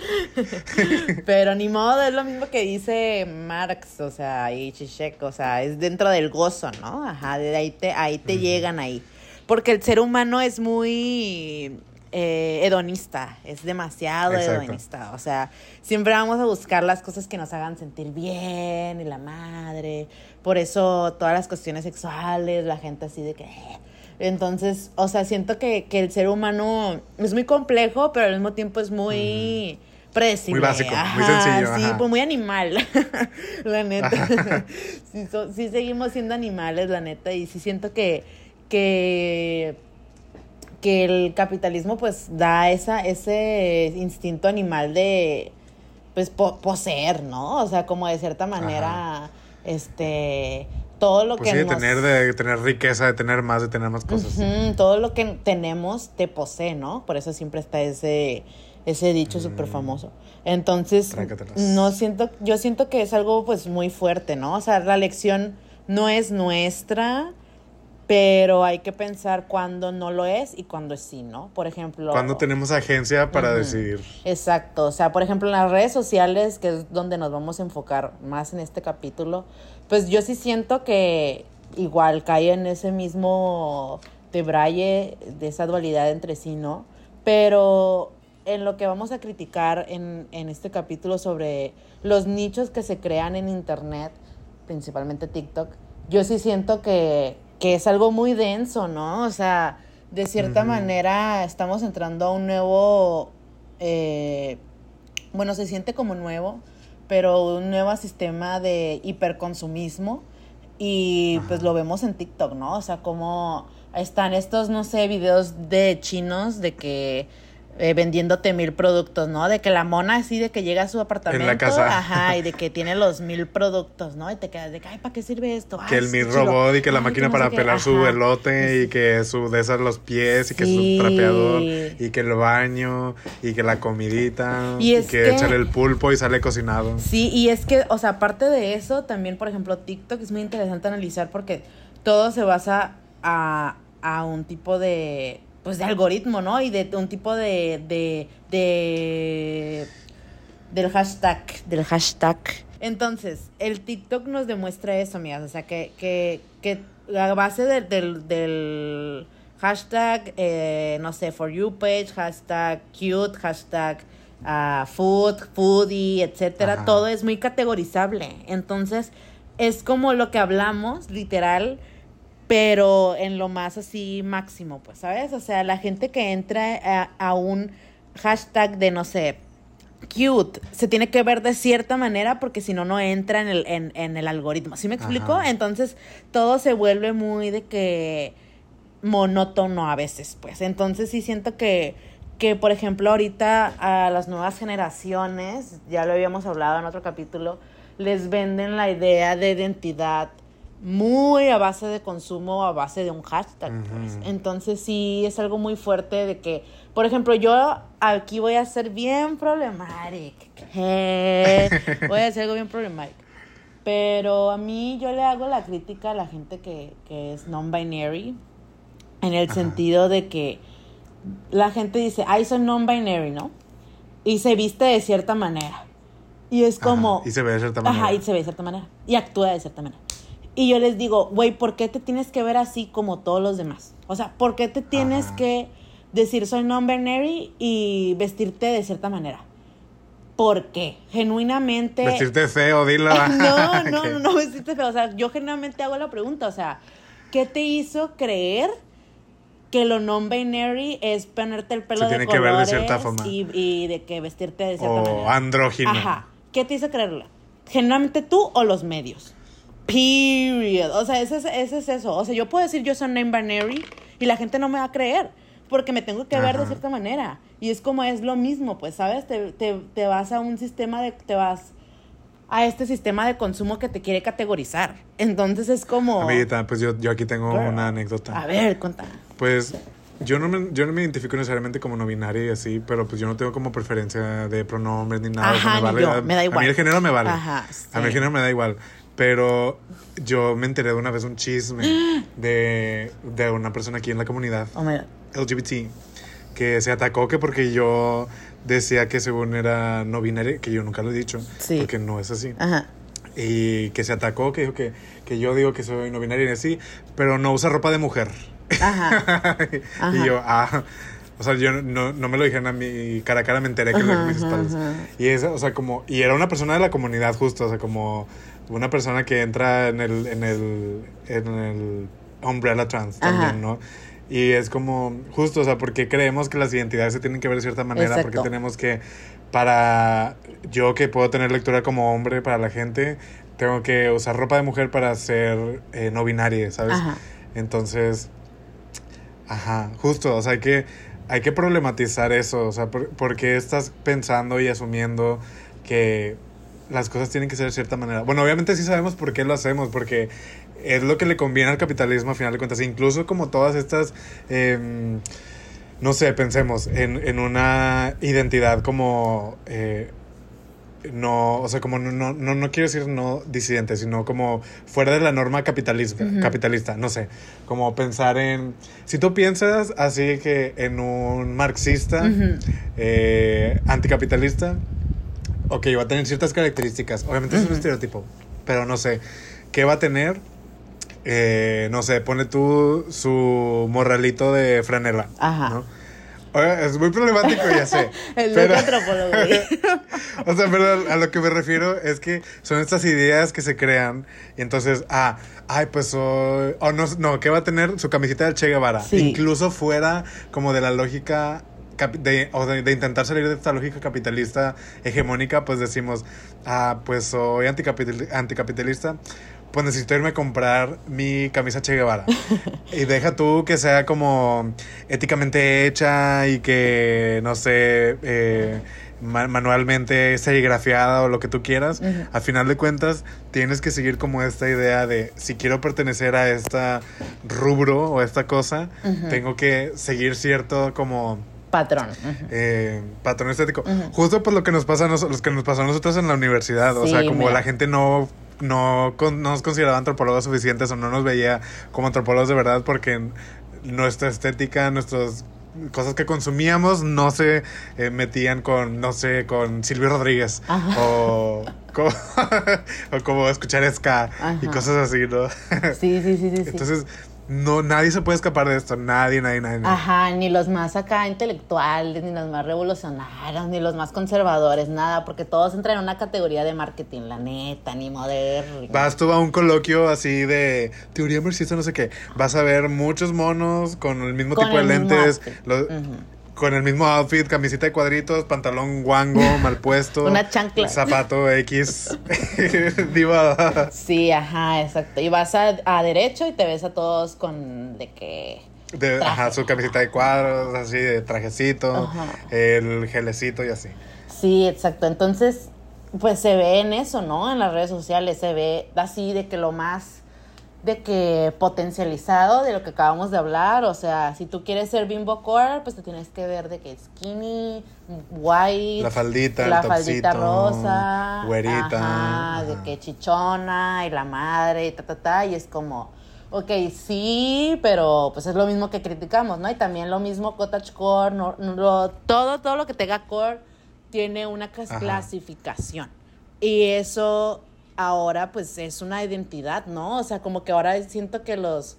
Pero ni modo, es lo mismo que dice Marx, o sea, y Zizek, o sea, es dentro del gozo, ¿no? Ajá, de ahí te, ahí te llegan ahí. Porque el ser humano es muy eh, hedonista, es demasiado Exacto. hedonista. O sea, siempre vamos a buscar las cosas que nos hagan sentir bien y la madre. Por eso todas las cuestiones sexuales, la gente así de que... "Eh". Entonces, o sea, siento que, que el ser humano es muy complejo, pero al mismo tiempo es muy predecible. Muy básico, muy sencillo, Sí, ajá. pues muy animal, la neta. sí, so- sí seguimos siendo animales, la neta, y sí siento que, que, que el capitalismo pues da esa, ese instinto animal de pues po- poseer, ¿no? O sea, como de cierta manera, este, todo lo Pues que sí, de tener, de tener riqueza, de tener más, de tener más cosas. Todo lo que tenemos te posee, ¿no? Por eso siempre está ese, ese dicho súper famoso. Entonces, no siento, yo siento que es algo pues muy fuerte, ¿no? O sea, la lección no es nuestra, pero hay que pensar cuándo no lo es y cuándo sí, ¿no? Por ejemplo. Cuando tenemos agencia para decidir. Exacto, o sea, por ejemplo, en las redes sociales, que es donde nos vamos a enfocar más en este capítulo, pues yo sí siento que igual cae en ese mismo debraye de esa dualidad entre sí, ¿no? Pero en lo que vamos a criticar en, en este capítulo sobre los nichos que se crean en Internet, principalmente TikTok, yo sí siento que, que es algo muy denso, ¿no? O sea, de cierta manera estamos entrando a un nuevo, eh, bueno, se siente como nuevo, pero un nuevo sistema de hiperconsumismo y pues lo vemos en TikTok, ¿no? O sea, como están estos, no sé, videos de chinos de que eh, vendiéndote mil productos, ¿no? De que la mona así de que llega a su apartamento, casa. ajá, y de que tiene los mil productos, ¿no? Y te quedas de que, ay, ¿para qué sirve esto? que el está mi chido. robot y que la Ay, máquina no para pelar su elote y que su de esas los pies y que Sí. su trapeador y que el baño y que la comidita Y que, que- echarle el pulpo y sale cocinado. Sí, y es que, o sea, aparte de eso, también, por ejemplo, TikTok es muy interesante analizar porque todo se basa a, a un tipo de, pues, de algoritmo, ¿no? Y de un tipo de, de, de, del hashtag, del hashtag. Entonces, el TikTok nos demuestra eso, amigas, o sea, que, que, que la base del- del, del hashtag, eh, no sé, for you page, hashtag cute, hashtag ah, food, foodie, etcétera. Ajá. Todo es muy categorizable. Entonces, es como lo que hablamos, literal, pero en lo más así máximo, pues, ¿sabes? O sea, la gente que entra a, a un hashtag de, no sé, cute, se tiene que ver de cierta manera porque si no, no entra en el, en, en el algoritmo. ¿Sí me explico? Ajá. Entonces, todo se vuelve muy de que monótono a veces, pues. Entonces, sí siento que, que, por ejemplo, ahorita a las nuevas generaciones, ya lo habíamos hablado en otro capítulo, les venden la idea de identidad muy a base de consumo, a base de un hashtag. pues. Entonces sí es algo muy fuerte de que, por ejemplo, yo aquí voy a ser bien problemática. voy a hacer algo bien problemático. Pero a mí yo le hago la crítica a la gente que, que es non-binary, en el Ajá. sentido de que la gente dice, ay, soy non-binary, ¿no? Y se viste de cierta manera. Y es Ajá, como... Y se ve de cierta manera. Ajá, y se ve de cierta manera. Y actúa de cierta manera. Y yo les digo, güey, ¿por qué te tienes que ver así como todos los demás? O sea, ¿por qué te tienes Ajá. que decir soy non-binary y vestirte de cierta manera? ¿Por qué? Genuinamente... Vestirte feo, dilo. no, no, no, no vestirte feo. O sea, yo genuinamente hago la pregunta. O sea, ¿qué te hizo creer que lo non-binary es ponerte el pelo Se de tiene que ver de colores cierta forma. Y, y de que vestirte de cierta O manera? andrógino. Ajá. ¿Qué te hizo creerlo? ¿Genuinamente tú o los medios? Period. O sea, ese es, ese es eso. O sea, yo puedo decir yo soy non-binary y la gente no me va a creer porque me tengo que ver de Ajá. cierta manera. Y es como es lo mismo, pues, ¿sabes? Te, te, te vas a un sistema de... Te vas a este sistema de consumo que te quiere categorizar. Entonces es como... Amiguita, pues yo, yo aquí tengo Girl. una anécdota. A ver, cuenta. Pues yo no, me, yo no me identifico necesariamente como no binaria y así, pero pues yo no tengo como preferencia de pronombres ni nada. o sea, Ajá, me, vale, yo, me da A igual. mí el género me vale. Ajá, A mí el sí. género me da igual. Pero yo me enteré de una vez un chisme de, de una persona aquí en la comunidad Oh my God. LGBT que se atacó que porque yo decía que según era no binaria, que yo nunca lo he dicho, Sí. porque no es así Ajá. y que se atacó, que dijo que, que yo digo que soy no binaria y así, pero no usa ropa de mujer. Ajá. Ajá. y yo, ah, o sea, yo no, no me lo dijeron a mi cara a cara, me enteré que lo dijeron Ajá, mis espaldas. ajá. Y es, o sea, como, y era una persona de la comunidad justo, o sea, como una persona que entra en el, en el, en el umbrella trans Ajá. también, ¿no? Y es como, justo, o sea, porque creemos que las identidades se tienen que ver de cierta manera, porque tenemos que, para yo que puedo tener lectura como hombre, para la gente, tengo que usar ropa de mujer para ser eh, no binaria, ¿sabes? Ajá. Entonces, ajá, justo, o sea, hay que, hay que problematizar eso, o sea, por, porque estás pensando y asumiendo que las cosas tienen que ser de cierta manera. Bueno, obviamente sí sabemos por qué lo hacemos, porque es lo que le conviene al capitalismo a final de cuentas, incluso como todas estas... em, no sé, pensemos en, en una identidad como eh, no, o sea, como no, no, no, no quiero decir no disidente, sino como fuera de la norma capitalista, capitalista, no sé, como pensar en, si tú piensas así que en un marxista Ujú. eh, anticapitalista, ok, va a tener ciertas características, obviamente es un estereotipo, pero no sé, ¿qué va a tener? Eh, no sé, pone tú su morralito de franela. Ajá. ¿no? Es muy problemático, ya sé. El pero- antropólogo, o sea, pero a lo que me refiero es que son estas ideas que se crean y entonces, ah, ay, pues soy, o no, no, ¿qué va a tener? Su camiseta del Che Guevara. Sí. Incluso fuera como de la lógica de, o de, de intentar salir de esta lógica capitalista hegemónica, pues decimos, ah, pues soy anticapital- anticapitalista. Pues necesito irme a comprar mi camisa Che Guevara. y deja tú que sea como éticamente hecha y que, no sé, eh, ma- manualmente serigrafiada o lo que tú quieras. Ujú. A final de cuentas, tienes que seguir como esta idea de si quiero pertenecer a esta rubro o esta cosa, tengo que seguir cierto como Patrón. Eh, patrón estético. Justo por lo que nos pasa a los que nos pasó a nosotros en la universidad. o sea, como mira. la gente no, no, con- no nos consideraba antropólogos suficientes o no nos veía como antropólogos de verdad porque nuestra estética, nuestras cosas que consumíamos no se eh, metían con, no sé, con Silvio Rodríguez Ajá. o, co- o como escuchar ska y cosas así, ¿no? Sí, sí, sí, sí. sí. No, nadie se puede escapar de esto, nadie, nadie, nadie. nadie. Ajá, ni los más acá intelectuales, ni los más revolucionarios, ni los más conservadores, nada, porque todos entran en una categoría de marketing, la neta, ni moderno. Vas tú a un coloquio así de teoría marxista, no sé qué. Vas a ver muchos monos con el mismo Con tipo de el lentes. Con el mismo outfit, camiseta de cuadritos, pantalón guango, mal puesto. Una chancla. Zapato X. Diva. Sí, ajá, exacto. Y vas a, a derecho y te ves a todos con de que... De, ajá, su camiseta de cuadros, así de trajecito, Ajá. el gelecito y así. Sí, exacto. Entonces, pues se ve en eso, ¿no? En las redes sociales se ve así de que lo más de que potencializado de lo que acabamos de hablar, o sea, si tú quieres ser bimbo core, pues te tienes que ver de que skinny, white, La faldita, el la faldita topsito, rosa, güerita, ajá, de que chichona y la madre y ta ta ta y es como Ok, sí, pero pues es lo mismo que criticamos, ¿no? Y también lo mismo cottagecore, no, no, lo- todo, todo lo que tenga core tiene una clas- Ajá. clasificación. Y eso ahora pues es una identidad, ¿no? O sea, como que ahora siento que los,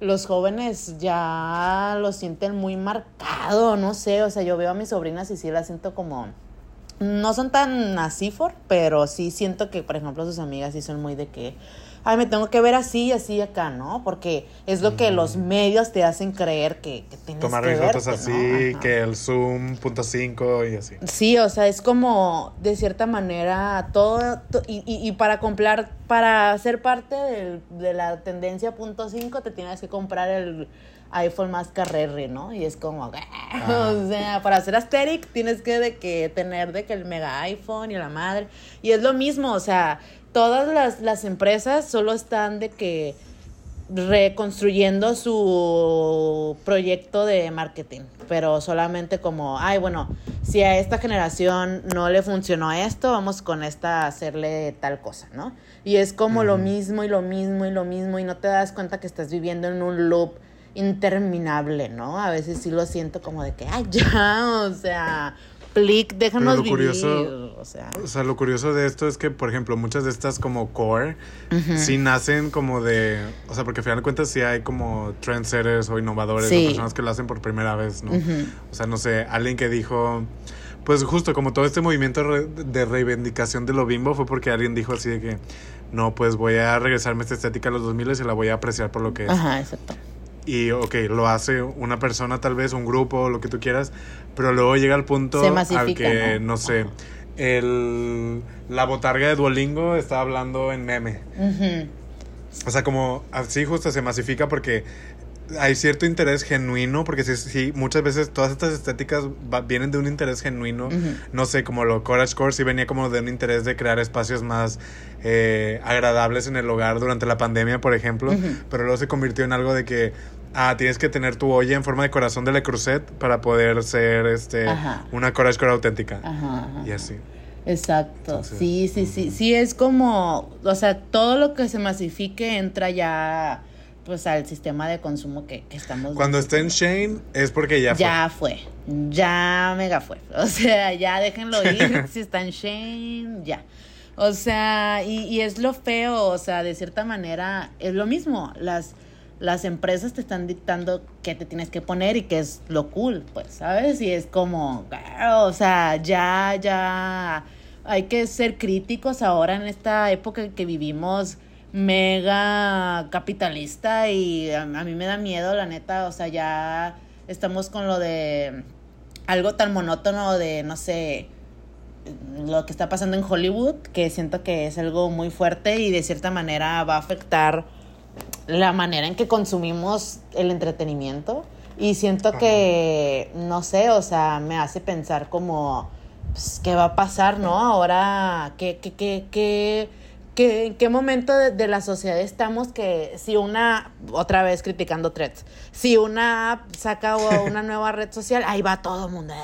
los jóvenes ya lo sienten muy marcado, no sé, o sea, yo veo a mis sobrinas y sí las siento como... No son tan así, for, pero sí siento que, por ejemplo, sus amigas sí son muy de que, ay, me tengo que ver así y así acá, ¿no? Porque es lo que los medios te hacen creer que, que tienes Tomar que mis fotos verte, así, que el zoom punto cinco y así. Sí, o sea, es como de cierta manera todo, to- y, y, y para comprar, para ser parte del- de la tendencia punto 5 te tienes que comprar el iPhone más carrerre, ¿no? Y es como, o sea, para ser aesthetic tienes que de que tener de que el mega iPhone y la madre, y es lo mismo, o sea, todas las, las empresas solo están de que reconstruyendo su proyecto de marketing, pero solamente como, ay, bueno, si a esta generación no le funcionó esto, vamos con esta a hacerle tal cosa, ¿no? Y es como lo mismo y lo mismo y lo mismo y no te das cuenta que estás viviendo en un loop interminable, ¿no? A veces sí lo siento como de que, ay, ya, o sea, plic, déjanos lo vivir, curioso- o sea. O sea, lo curioso de esto es que, por ejemplo, muchas de estas como core, sí nacen como de... O sea, porque al final de cuentas sí hay como trendsetters o innovadores Sí. o personas que lo hacen por primera vez, ¿no? O sea, no sé, alguien que dijo... Pues justo como todo este movimiento de reivindicación de lo bimbo fue porque alguien dijo así de que... No, pues voy a regresarme a esta estética de los 2000 y la voy a apreciar por lo que es. Ajá, exacto. Y, ok, lo hace una persona, tal vez, un grupo, lo que tú quieras, pero luego llega al punto al que, ¿no? no, sé, el, la botarga de Duolingo está hablando en meme. O sea, como así justo se masifica porque hay cierto interés genuino, porque sí, sí, muchas veces todas estas estéticas va- vienen de un interés genuino. No sé, como lo Courage Core sí venía como de un interés de crear espacios más eh, agradables en el hogar durante la pandemia, por ejemplo. Pero luego se convirtió en algo de que, ah, tienes que tener tu olla en forma de corazón de Le Creuset para poder ser este, Ajá. una Courage Core auténtica. Ajá, ajá. Y así. Exacto, Entonces, sí, sí, sí, sí, es como, o sea, todo lo que se masifique entra ya, pues, al sistema de consumo que, que estamos. Cuando esté en Shane es porque ya, ya fue, ya mega fue, o sea, ya déjenlo ir, si está en Shane, ya. O sea, y, y es lo feo, o sea, de cierta manera es lo mismo, las, las empresas te están dictando qué te tienes que poner y qué es lo cool, pues, ¿sabes? Y es como, o sea, ya, ya, hay que ser críticos ahora en esta época que vivimos mega capitalista y a, a mí me da miedo, la neta, o sea, ya estamos con lo de algo tan monótono de, no sé, lo que está pasando en Hollywood, que siento que es algo muy fuerte y de cierta manera va a afectar la manera en que consumimos el entretenimiento. Y siento que, no sé, o sea, me hace pensar como, pues, ¿qué va a pasar, no? Ahora, ¿qué, qué, qué, qué, qué- en qué momento de, de la sociedad estamos que si una, otra vez criticando threads, si una app saca una nueva red social, ahí va todo el mundo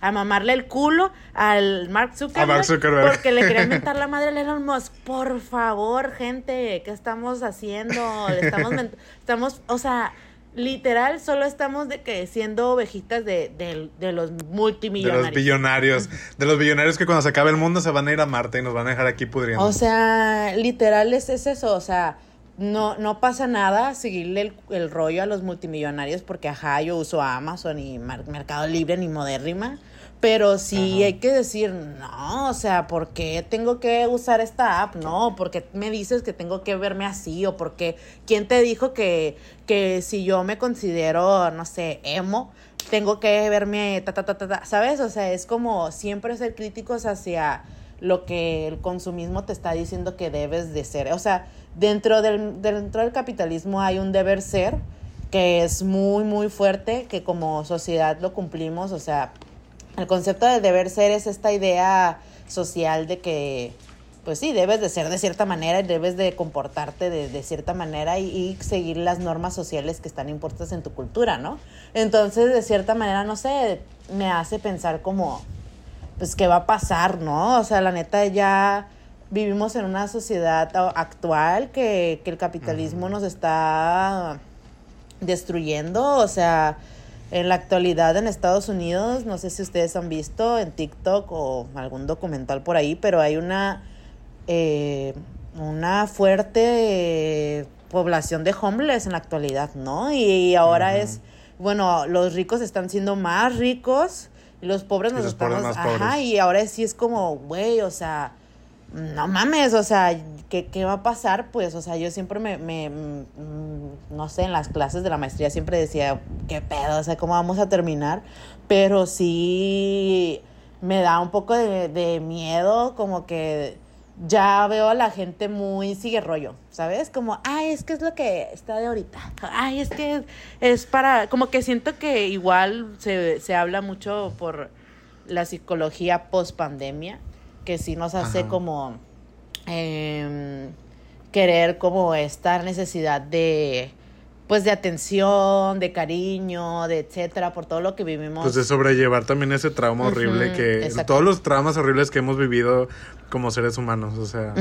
a mamarle el culo al Mark Zuckerberg, Mark Zuckerberg. porque le quería mentar la madre a Elon Musk. Por favor, gente, ¿qué estamos haciendo? Le estamos, estamos, o sea, literal, solo estamos de que siendo ovejitas de, de- de los De multimillonarios. los billonarios. De los billonarios que cuando se acabe el mundo se van a ir a Marte y nos van a dejar aquí pudriendo. O sea, literal es, es eso, o sea, no, no pasa nada seguirle el, el rollo a los multimillonarios porque, ajá, yo uso Amazon y Mercado Libre ni Modérrima. Pero sí Ajá. hay que decir, no, o sea, ¿por qué tengo que usar esta app? No, porque me dices que tengo que verme así o porque quién te dijo que, que si yo me considero, no sé, emo, tengo que verme ta, ta, ta, ta, ta, ¿sabes? O sea, es como siempre ser críticos hacia lo que el consumismo te está diciendo que debes de ser. O sea, dentro del, dentro del capitalismo hay un deber ser que es muy, muy fuerte, que como sociedad lo cumplimos, o sea, el concepto de deber ser es esta idea social de que, pues sí, debes de ser de cierta manera y debes de comportarte de, de cierta manera y, y seguir las normas sociales que están impuestas en tu cultura, ¿no? Entonces, de cierta manera, no sé, me hace pensar como, pues, ¿qué va a pasar, no? O sea, la neta ya vivimos en una sociedad actual que, que el capitalismo nos está destruyendo, o sea, en la actualidad en Estados Unidos, no sé si ustedes han visto en TikTok o algún documental por ahí, pero hay una, eh, una fuerte eh, población de homeless en la actualidad, ¿no? Y ahora es, bueno, los ricos están siendo más ricos y los pobres Y nos los pobres estamos, más ajá, pobres. y ahora sí es como, güey, o sea, no mames, o sea, ¿qué, qué va a pasar? Pues, o sea, yo siempre me, me, mm, no sé, en las clases de la maestría siempre decía, ¿qué pedo? O sea, ¿cómo vamos a terminar? Pero sí me da un poco de, de miedo, como que ya veo a la gente muy sigue rollo, ¿sabes? Como, ay, es que es lo que está de ahorita. Ay, es que es para, como que siento que igual se, se habla mucho por la psicología post pandemia, que sí nos hace Ajá. como em, querer como esta necesidad de pues de atención, de cariño, de etcétera, por todo lo que vivimos. Pues de sobrellevar también ese trauma horrible que... exacto. Todos los traumas horribles que hemos vivido como seres humanos, o sea...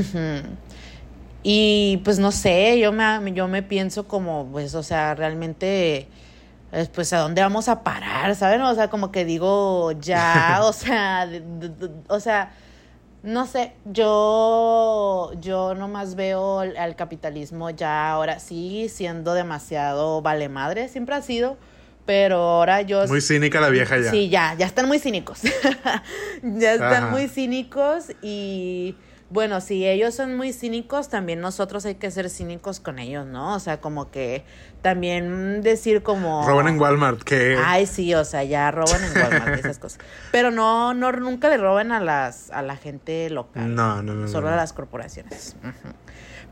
Y pues no sé, yo me, yo me pienso como, pues, o sea, realmente, eh, pues, ¿a dónde vamos a parar? ¿Saben? O sea, como que digo, ya, o sea, o sea, no sé, yo, yo nomás veo al, al capitalismo ya ahora sí siendo demasiado vale madre, siempre ha sido, pero ahora yo... Muy cínica la vieja ya. Sí, ya, ya están muy cínicos. ya están Ajá. muy cínicos y bueno, si ellos son muy cínicos, también nosotros hay que ser cínicos con ellos, ¿no? O sea, como que también decir como... Roban en Walmart, que... Ay, sí, o sea, ya roban en Walmart y esas cosas. Pero no, no, nunca le roban a las, a la gente local. No, no, no, Solo no. a las corporaciones.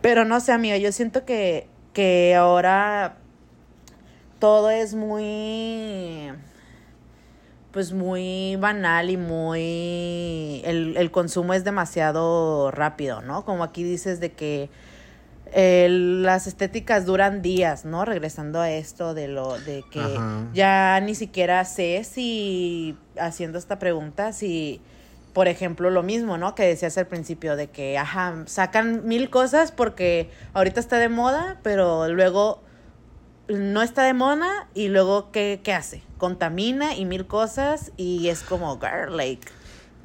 Pero no sé, amiga, yo siento que, que ahora todo es muy pues muy banal y muy el, el consumo es demasiado rápido, ¿no? Como aquí dices de que eh, las estéticas duran días, ¿no? Regresando a esto de lo de que Ajá. ya ni siquiera sé si haciendo esta pregunta si por ejemplo, lo mismo, ¿no? Que decías al principio de que, ajá, sacan mil cosas porque ahorita está de moda, pero luego no está de moda y luego, ¿qué, qué hace? Contamina y mil cosas y es como, girl, like...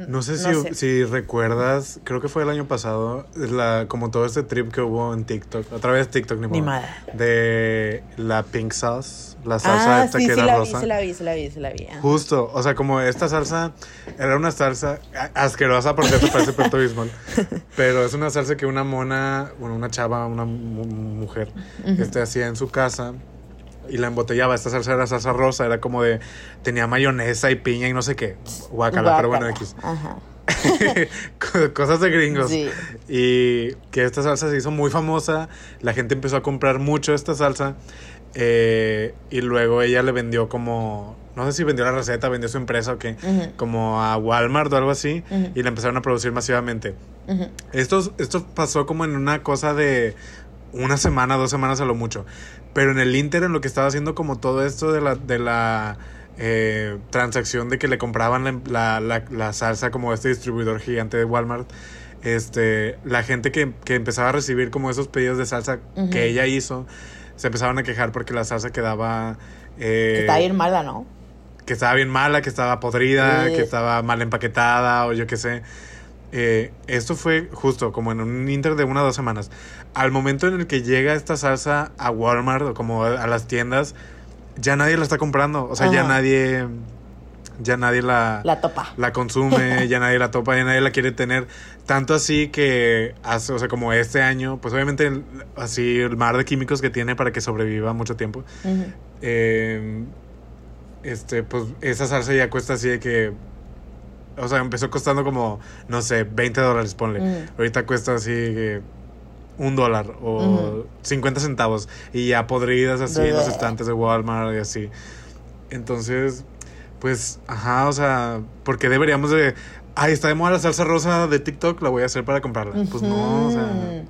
No sé, si, si recuerdas, creo que fue el año pasado, la, como todo este trip que hubo en TikTok, otra vez TikTok, ni, Ni modo, madre. de la pink sauce, la salsa Ah, esta sí, que sí era la vi, rosa. la vi, sí la vi, sí la vi. ajá. Justo, o sea, como esta salsa era una salsa asquerosa porque te parece Pepto Bismol, pero es una salsa que una mona, bueno, una chava, una mu- mujer, este, hacía en su casa y la embotellaba. Esta salsa era salsa rosa, era como de, tenía mayonesa y piña y no sé qué, guacala, pero bueno. X. Ajá. Co- Cosas de gringos. Sí. Y que esta salsa se hizo muy famosa. La gente empezó a comprar mucho esta salsa. eh, y luego ella le vendió como. No sé si vendió la receta, vendió su empresa o qué. Como a Walmart o algo así. Y la empezaron a producir masivamente. Esto, esto pasó como en una cosa de una semana, dos semanas a lo mucho. Pero en el Inter, en lo que estaba haciendo como todo esto de la, de la eh, transacción de que le compraban la, la, la- la salsa como este distribuidor gigante de Walmart, este, la gente que, que empezaba a recibir como esos pedidos de salsa que ella hizo, se empezaban a quejar porque la salsa quedaba... eh, Que está bien mala, ¿no? que estaba bien mala, que estaba podrida, que estaba mal empaquetada o yo qué sé. Eh, esto fue justo como en un inter de una o dos semanas. Al momento en el que llega esta salsa a Walmart o como a las tiendas, ya nadie la está comprando. O sea, ya Ajá. nadie. Ya nadie la, La topa. la consume, ya nadie la topa, ya nadie la quiere tener. Tanto así que hace, o sea, como este año, pues obviamente el- así el mar de químicos que tiene para que sobreviva mucho tiempo. Ujú. eh, este, pues esa salsa ya cuesta así de que. O sea, empezó costando como, no sé, 20 dólares, ponle. Ahorita cuesta así que un dólar o Ujú. 50 centavos. Y ya podridas así en los estantes de Walmart y así. Entonces, pues, ajá, o sea, porque deberíamos de. Ay, está de moda la salsa rosa de TikTok, la voy a hacer para comprarla. Pues no, o sea.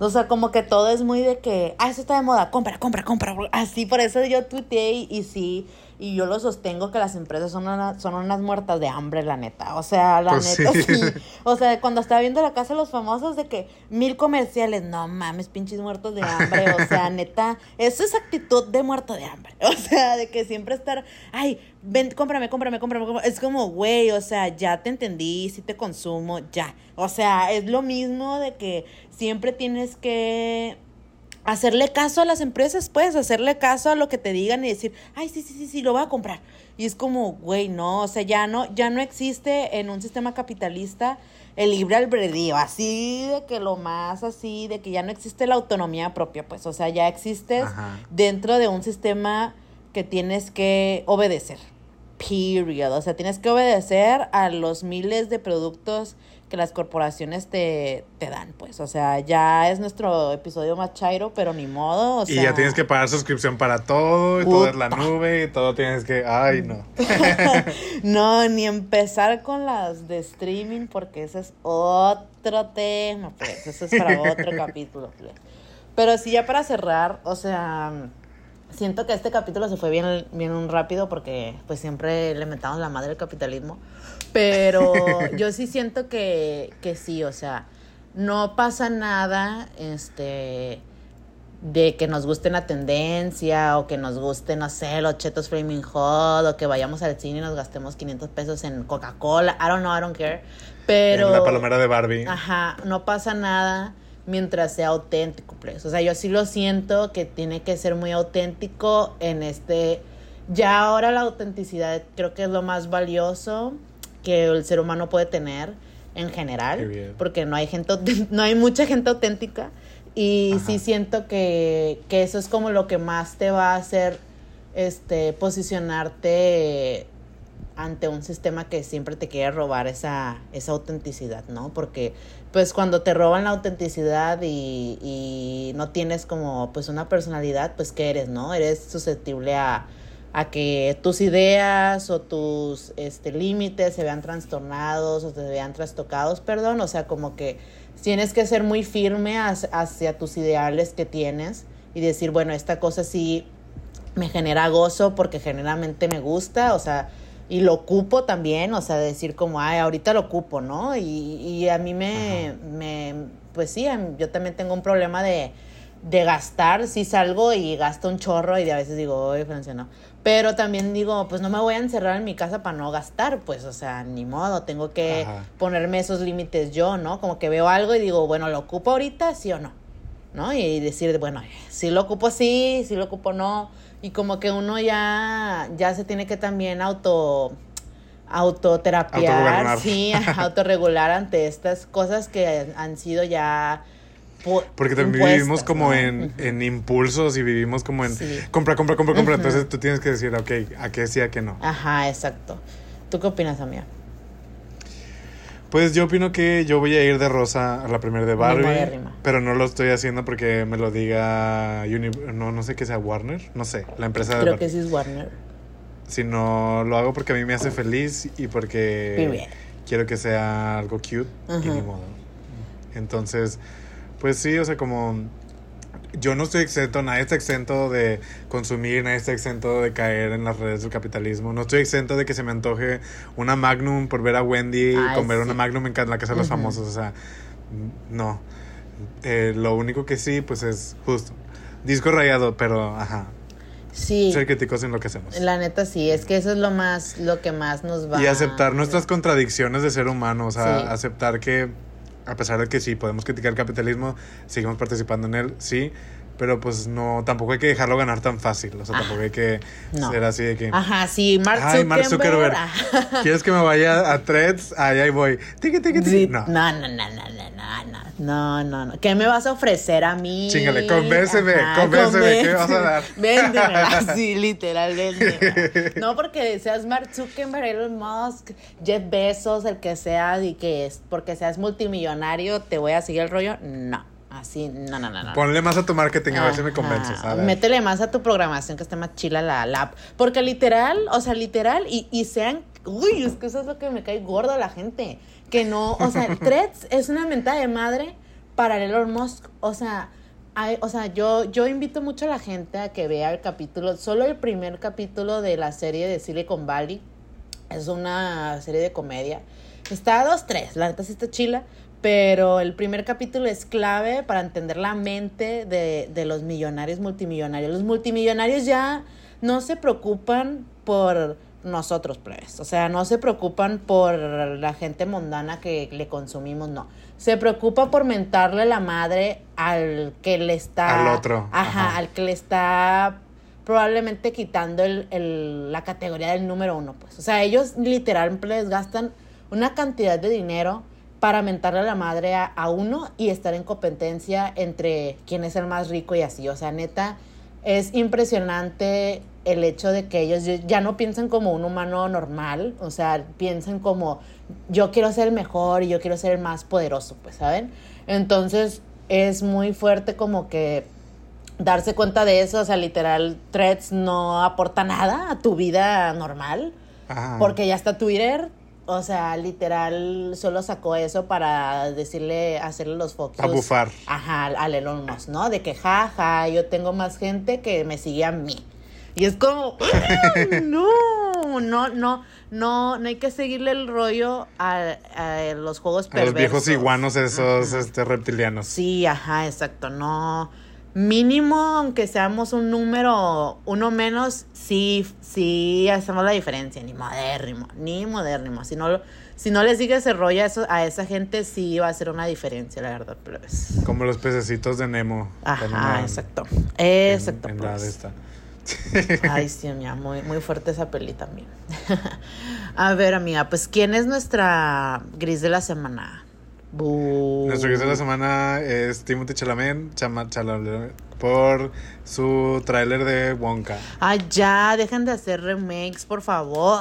O sea, como que todo es muy de que, ah, eso está de moda, compra, compra, compra. Así, por eso yo tuiteé y, y sí, y yo lo sostengo que las empresas son, una- son unas muertas de hambre, la neta. O sea, la Pues neta, sí. sí. O sea, cuando estaba viendo la casa de los famosos de que mil comerciales, no mames, pinches muertos de hambre. O sea, neta, eso es actitud de muerto de hambre. O sea, de que siempre estar, ay, ven, cómprame, cómprame, cómprame. cómprame. Es como, güey, o sea, ya te entendí, sí te consumo, ya. O sea, es lo mismo de que siempre tienes que hacerle caso a las empresas, pues, hacerle caso a lo que te digan y decir, ay, sí, sí, sí, sí, lo voy a comprar. Y es como, güey, no, o sea, ya no, ya no existe en un sistema capitalista el libre albedrío, así de que lo más así, de que ya no existe la autonomía propia, pues, o sea, ya existes Ajá. dentro de un sistema que tienes que obedecer. Period. O sea, tienes que obedecer a los miles de productos que las corporaciones te, te dan, pues. O sea, ya es nuestro episodio más chairo, pero ni modo. O y ya tienes que pagar suscripción para todo, y todo es la nube, y todo tienes que. Ay, no. no, ni empezar con las de streaming, porque ese es otro tema, pues. Eso es para otro capítulo, pues. Pero sí, ya para cerrar, o sea, siento que este capítulo se fue bien, bien rápido porque pues siempre le metamos la madre al capitalismo. Pero yo sí siento que, que sí, o sea, no pasa nada, este de que nos guste la tendencia o que nos guste, no sé, los chetos flaming hot o que vayamos al cine y nos gastemos 500 pesos en Coca-Cola. I don't know, I don't care. Pero... En la palomera de Barbie. Ajá, no pasa nada mientras sea auténtico, pues. O sea, yo sí lo siento que tiene que ser muy auténtico en este... Ya ahora la autenticidad creo que es lo más valioso que el ser humano puede tener en general, porque no hay gente, no hay mucha gente auténtica y Ajá. sí siento que, que eso es como lo que más te va a hacer este posicionarte ante un sistema que siempre te quiere robar esa, esa autenticidad, ¿no? Porque pues cuando te roban la autenticidad y, y no tienes como pues una personalidad, pues ¿qué eres, no? Eres susceptible a, a que tus ideas o tus este, límites se vean trastornados o se vean trastocados, perdón, o sea, como que tienes que ser muy firme hacia, hacia tus ideales que tienes y decir, bueno, esta cosa sí me genera gozo porque generalmente me gusta, o sea, y lo ocupo también, o sea, decir como, ay, ahorita lo ocupo, ¿no? Y, y a mí me, me, pues sí, yo también tengo un problema de, de gastar, si salgo y gasto un chorro y de a veces digo, oye, Francia, no. Pero también digo, pues no me voy a encerrar en mi casa para no gastar, pues, o sea, ni modo, tengo que Ajá. ponerme esos límites yo, ¿no? Como que veo algo y digo, bueno, ¿lo ocupo ahorita, sí o no? ¿no? Y decir, bueno, si lo ocupo sí, si lo ocupo no. Y como que uno ya, ya se tiene que también auto autoterapiar, sí, autorregular ante estas cosas que han sido ya Porque también vivimos como ¿no? en, en impulsos y vivimos como en Sí. compra, compra, compra, compra. Entonces tú tienes que decir, ok, a qué sí, a qué no. Ajá, exacto. ¿Tú qué opinas, amiga? Pues yo opino que yo voy a ir de rosa a la primera de Barbie. Pero no lo estoy haciendo porque me lo diga Uni- no, no sé qué sea Warner, no sé, la empresa de Creo Barbie. que sí es Warner. Sino lo hago porque a mí me hace feliz y porque quiero que sea algo cute y ni modo. Entonces, pues sí, o sea, como yo no estoy exento, nadie está exento de consumir, nadie está exento de caer en las redes del capitalismo. No estoy exento de que se me antoje una Magnum por ver a Wendy Ay, con ver una sí. Magnum en la casa de los Ujú. famosos. O sea, no. Eh, lo único que sí, pues es justo. Disco rayado, pero ajá. Sí. ser críticos en lo que hacemos. La neta sí, es que eso es lo más, lo que más nos va Y aceptar nuestras contradicciones de ser humano, o sea, Sí. aceptar que a pesar de que sí podemos criticar el capitalismo, seguimos participando en él, sí, pero pues no, tampoco hay que dejarlo ganar tan fácil. O sea, ah, tampoco hay que ah, no. ser así de que. Ajá, sí, Mark Zuckerberg. Ay, Mark Zuckerberg. Ah". ¿Quieres que me vaya a threads? Ahí, ahí voy. Tique, tique, tique. No. no. no, no, no, no, no, no, no, no. ¿Qué me vas a ofrecer a mí? Chingale, convénceme, Ajá, convénceme, convénceme. ¿Qué me vas a dar? Véndeme, así, literal, véndeme. No porque seas Mark Zuckerberg, Elon Musk, Jeff Bezos, el que sea, y que es, porque seas multimillonario, te voy a seguir el rollo. No así, no, no, no, no. Ponle más a tu marketing a ver si me convences. A ver. Métele más a tu programación que esté más chila la, la app. Porque literal, o sea, literal, y, y sean. Uy, es que eso es lo que me cae gordo a la gente. Que no, o sea, Threads es una mentada de madre para Elon Musk. O sea, hay- o sea, yo, yo invito mucho a la gente a que vea el capítulo, solo el primer capítulo de la serie de Silicon Valley. Es una serie de comedia. Está a dos, tres, la neta sí está chila. Pero el primer capítulo es clave para entender la mente de, de los millonarios multimillonarios. Los multimillonarios ya no se preocupan por nosotros, plebes. O sea, no se preocupan por la gente mundana que le consumimos, no. Se preocupa por mentarle la madre al que le está... Al otro, Ajá, ajá. al que le está probablemente quitando el, el- la categoría del número uno, pues. O sea, ellos literalmente les gastan una cantidad de dinero para mentarle a la madre a, a uno y estar en competencia entre quién es el más rico y así. O sea, neta, es impresionante el hecho de que ellos ya- no piensan como un humano normal, o sea, piensan como yo quiero ser el mejor y yo quiero ser el más poderoso, pues, ¿saben? Entonces es muy fuerte como que darse cuenta de eso, o sea, literal, Threads no aporta nada a tu vida normal, Ajá. porque ya está Twitter, o sea, literal, solo sacó eso para decirle, hacerle los focos. A bufar. Ajá, al- Elon Musk, ¿no? De que, jaja, yo tengo más gente que me sigue a mí. Y es como, no, no, no, no, no hay que seguirle el rollo a, a los juegos A perversos. los viejos iguanos esos Ajá. este, reptilianos. Sí, ajá, exacto. No. Mínimo, aunque seamos un número uno menos, sí, sí hacemos la diferencia. Ni modérrimo, ni modérrimo. Si no, si no les sigue ese rollo a, eso- a esa gente, sí va a ser una diferencia, la verdad. Pero es- Como los pececitos de Nemo. Ajá, andaban exacto. en- Exacto. en pues. Ay, sí, amiga, muy, muy fuerte esa peli también. a ver, amiga, pues, ¿quién es nuestra gris de la semana? Nuestro guest de la semana es Timothy Chalamet, Chama- Chalamet por su tráiler de Wonka. Ay, ya, dejen de hacer remakes, por favor.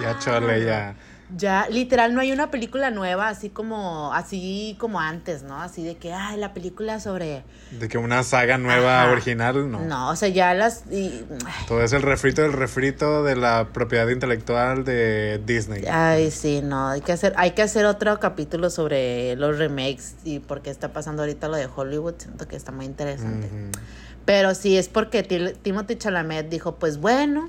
Ya chole, ya. Ya, literal, no hay una película nueva así como, así como antes, ¿no? Así de que, ay, la película sobre... De que una saga nueva, Ajá. original, no. No, o sea, ya las... y- Todo es el refrito del refrito de la propiedad intelectual de Disney. Ay, sí, no, hay que hacer, hay que hacer otro capítulo sobre los remakes y por qué está pasando ahorita lo de Hollywood, siento que está muy interesante. Pero sí, es porque Timothy Chalamet dijo, pues bueno,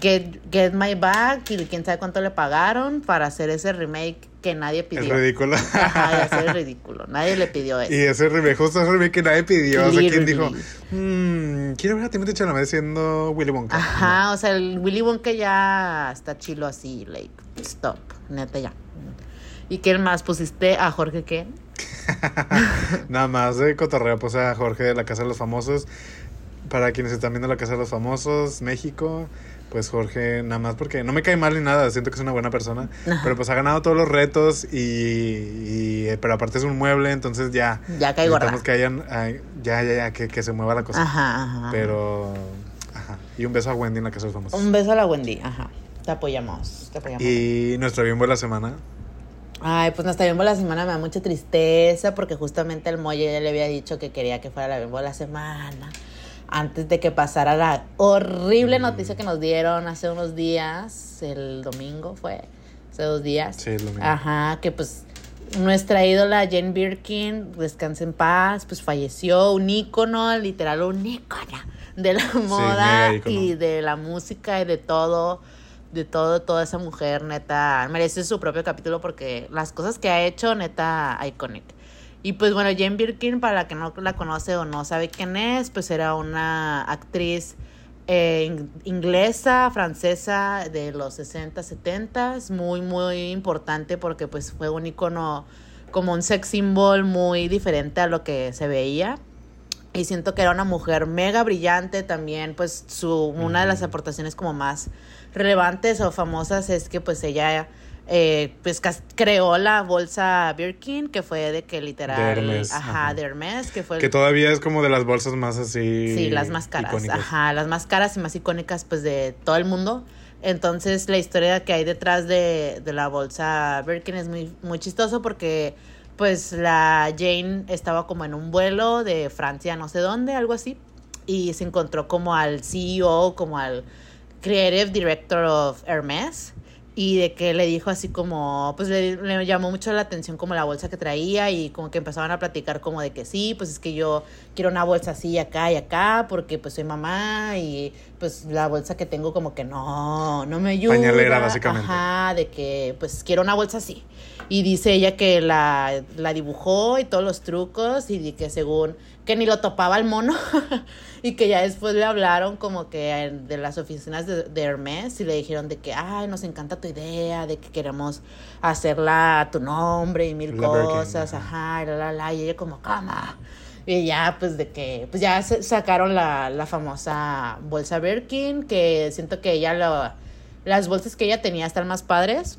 get, get my back y quién sabe cuánto le pagaron para hacer ese remake que nadie Es pidió. ridículo. Ajá, el ridículo. Nadie le pidió eso. y ese remake, justo ese remake que nadie pidió. O sea, ¿quién dijo? Literally. "Mm, quiero ver a Timothy Chalamet siendo Willy Wonka. Ajá, o sea, el Willy Wonka ya está chilo así, like, stop, neta ya. ¿Y quién más pusiste a Jorge qué? Nada más de cotorreo, pues a Jorge de la Casa de los Famosos. Para quienes están viendo la Casa de los Famosos, México, pues Jorge, nada más porque no me cae mal ni nada, siento que es una buena persona. Ajá. Pero pues ha ganado todos los retos y, y- eh, pero aparte es un mueble, entonces ya. Ya cae gorda. que hayan, ay, ya, ya, ya, que, que se mueva la cosa. Ajá, ajá. Pero, ajá. Y un beso a Wendy en la Casa de los Famosos. Un beso a la Wendy, ajá. Te apoyamos, te apoyamos. Y nuestro bimbo de la semana. Ay, pues nuestra bimbo de la semana me da mucha tristeza porque justamente el Molle ya le había dicho que quería que fuera la bimbo de la semana antes de que pasara la horrible Mm. noticia que nos dieron hace unos días, el domingo fue, hace dos días. Sí, es lo mismo. Ajá, que pues nuestra ídola Jane Birkin, descanse en paz, pues falleció, un ícono, literal un ícono de la moda y de la música y de todo, de todo, toda esa mujer, neta, merece su propio capítulo porque las cosas que ha hecho, neta, iconic. Y pues bueno, Jane Birkin, para la que no la conoce o no sabe quién es, pues era una actriz eh, in- inglesa, francesa de los 60, 70, es muy, muy importante porque pues fue un icono como un sex symbol muy diferente a lo que se veía. Y siento que era una mujer mega brillante también, pues su, una de las aportaciones como más relevantes o famosas es que pues ella eh, pues creó la bolsa Birkin, que fue de que literal, De Hermes, ajá, ajá. de Hermes, que fue el- Que todavía es como de las bolsas más así. Sí, las más caras. icónicas. Ajá, las más caras y más icónicas pues de todo el mundo. Entonces la historia que hay detrás de, de la bolsa Birkin es muy, muy chistoso porque pues la Jane estaba como en un vuelo de Francia, no sé dónde, algo así, y se encontró como al CEO, como al Creative Director of Hermes. Y de que le dijo así como, pues le, le llamó mucho la atención como la bolsa que traía y como que empezaban a platicar como de que sí, pues es que yo quiero una bolsa así acá y acá porque pues soy mamá y pues la bolsa que tengo como que no, no me ayuda. Pañalera, básicamente. Ajá, de que pues quiero una bolsa así. Y dice ella que la, la dibujó y todos los trucos y de que según que ni lo topaba el mono y que ya después le hablaron como que de las oficinas de, de Hermes y le dijeron de que, ay, nos encanta tu idea, de que queremos hacerla a tu nombre y mil La cosas, ajá. ajá, y la, la, la, y ella como, ¿cómo? Y ya, pues, de que, pues ya se- sacaron la, la famosa bolsa Birkin, que siento que ella lo, las bolsas que ella tenía están más padres.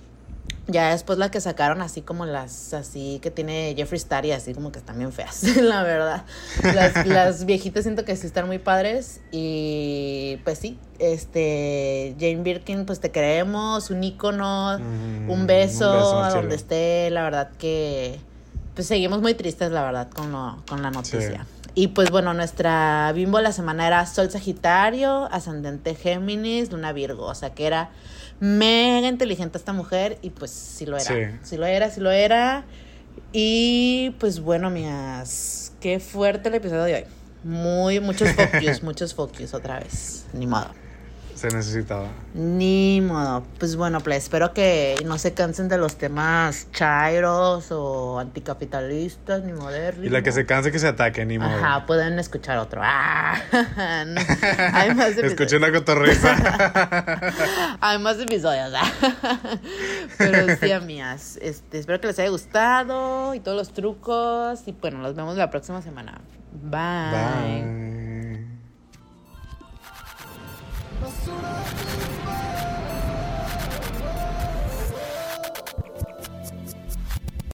Ya después la que sacaron así como las así que tiene Jeffree Star y así como que están bien feas, la verdad. Las, las viejitas siento que sí están muy padres y pues sí, este Jane Birkin pues te queremos, un ícono, Mm, un beso, un beso al a cielo. donde esté, la verdad que pues seguimos muy tristes la verdad con, lo- con la noticia. Y pues bueno, nuestra bimbo la semana era Sol Sagitario, Ascendente Géminis, Luna Virgo, o sea que era mega inteligente esta mujer y pues sí lo era. Sí. Sí lo era, sí lo era. Y pues bueno, amigas, qué fuerte el episodio de hoy. Muy, muchos focus, muchos focus otra vez. Ni modo. Se necesitaba. Ni modo. Pues bueno, pues espero que no se cansen de los temas chairos o anticapitalistas ni modernos. Y la que se canse que se ataque, ni modo. Ajá, pueden escuchar otro. Ah. Hay más episodios. Escuché una cotorriza. Hay más episodios. Pero sí, amigas. Este, espero que les haya gustado y todos los trucos. Y bueno, nos vemos la próxima semana. Bye. Bye. Basura, please,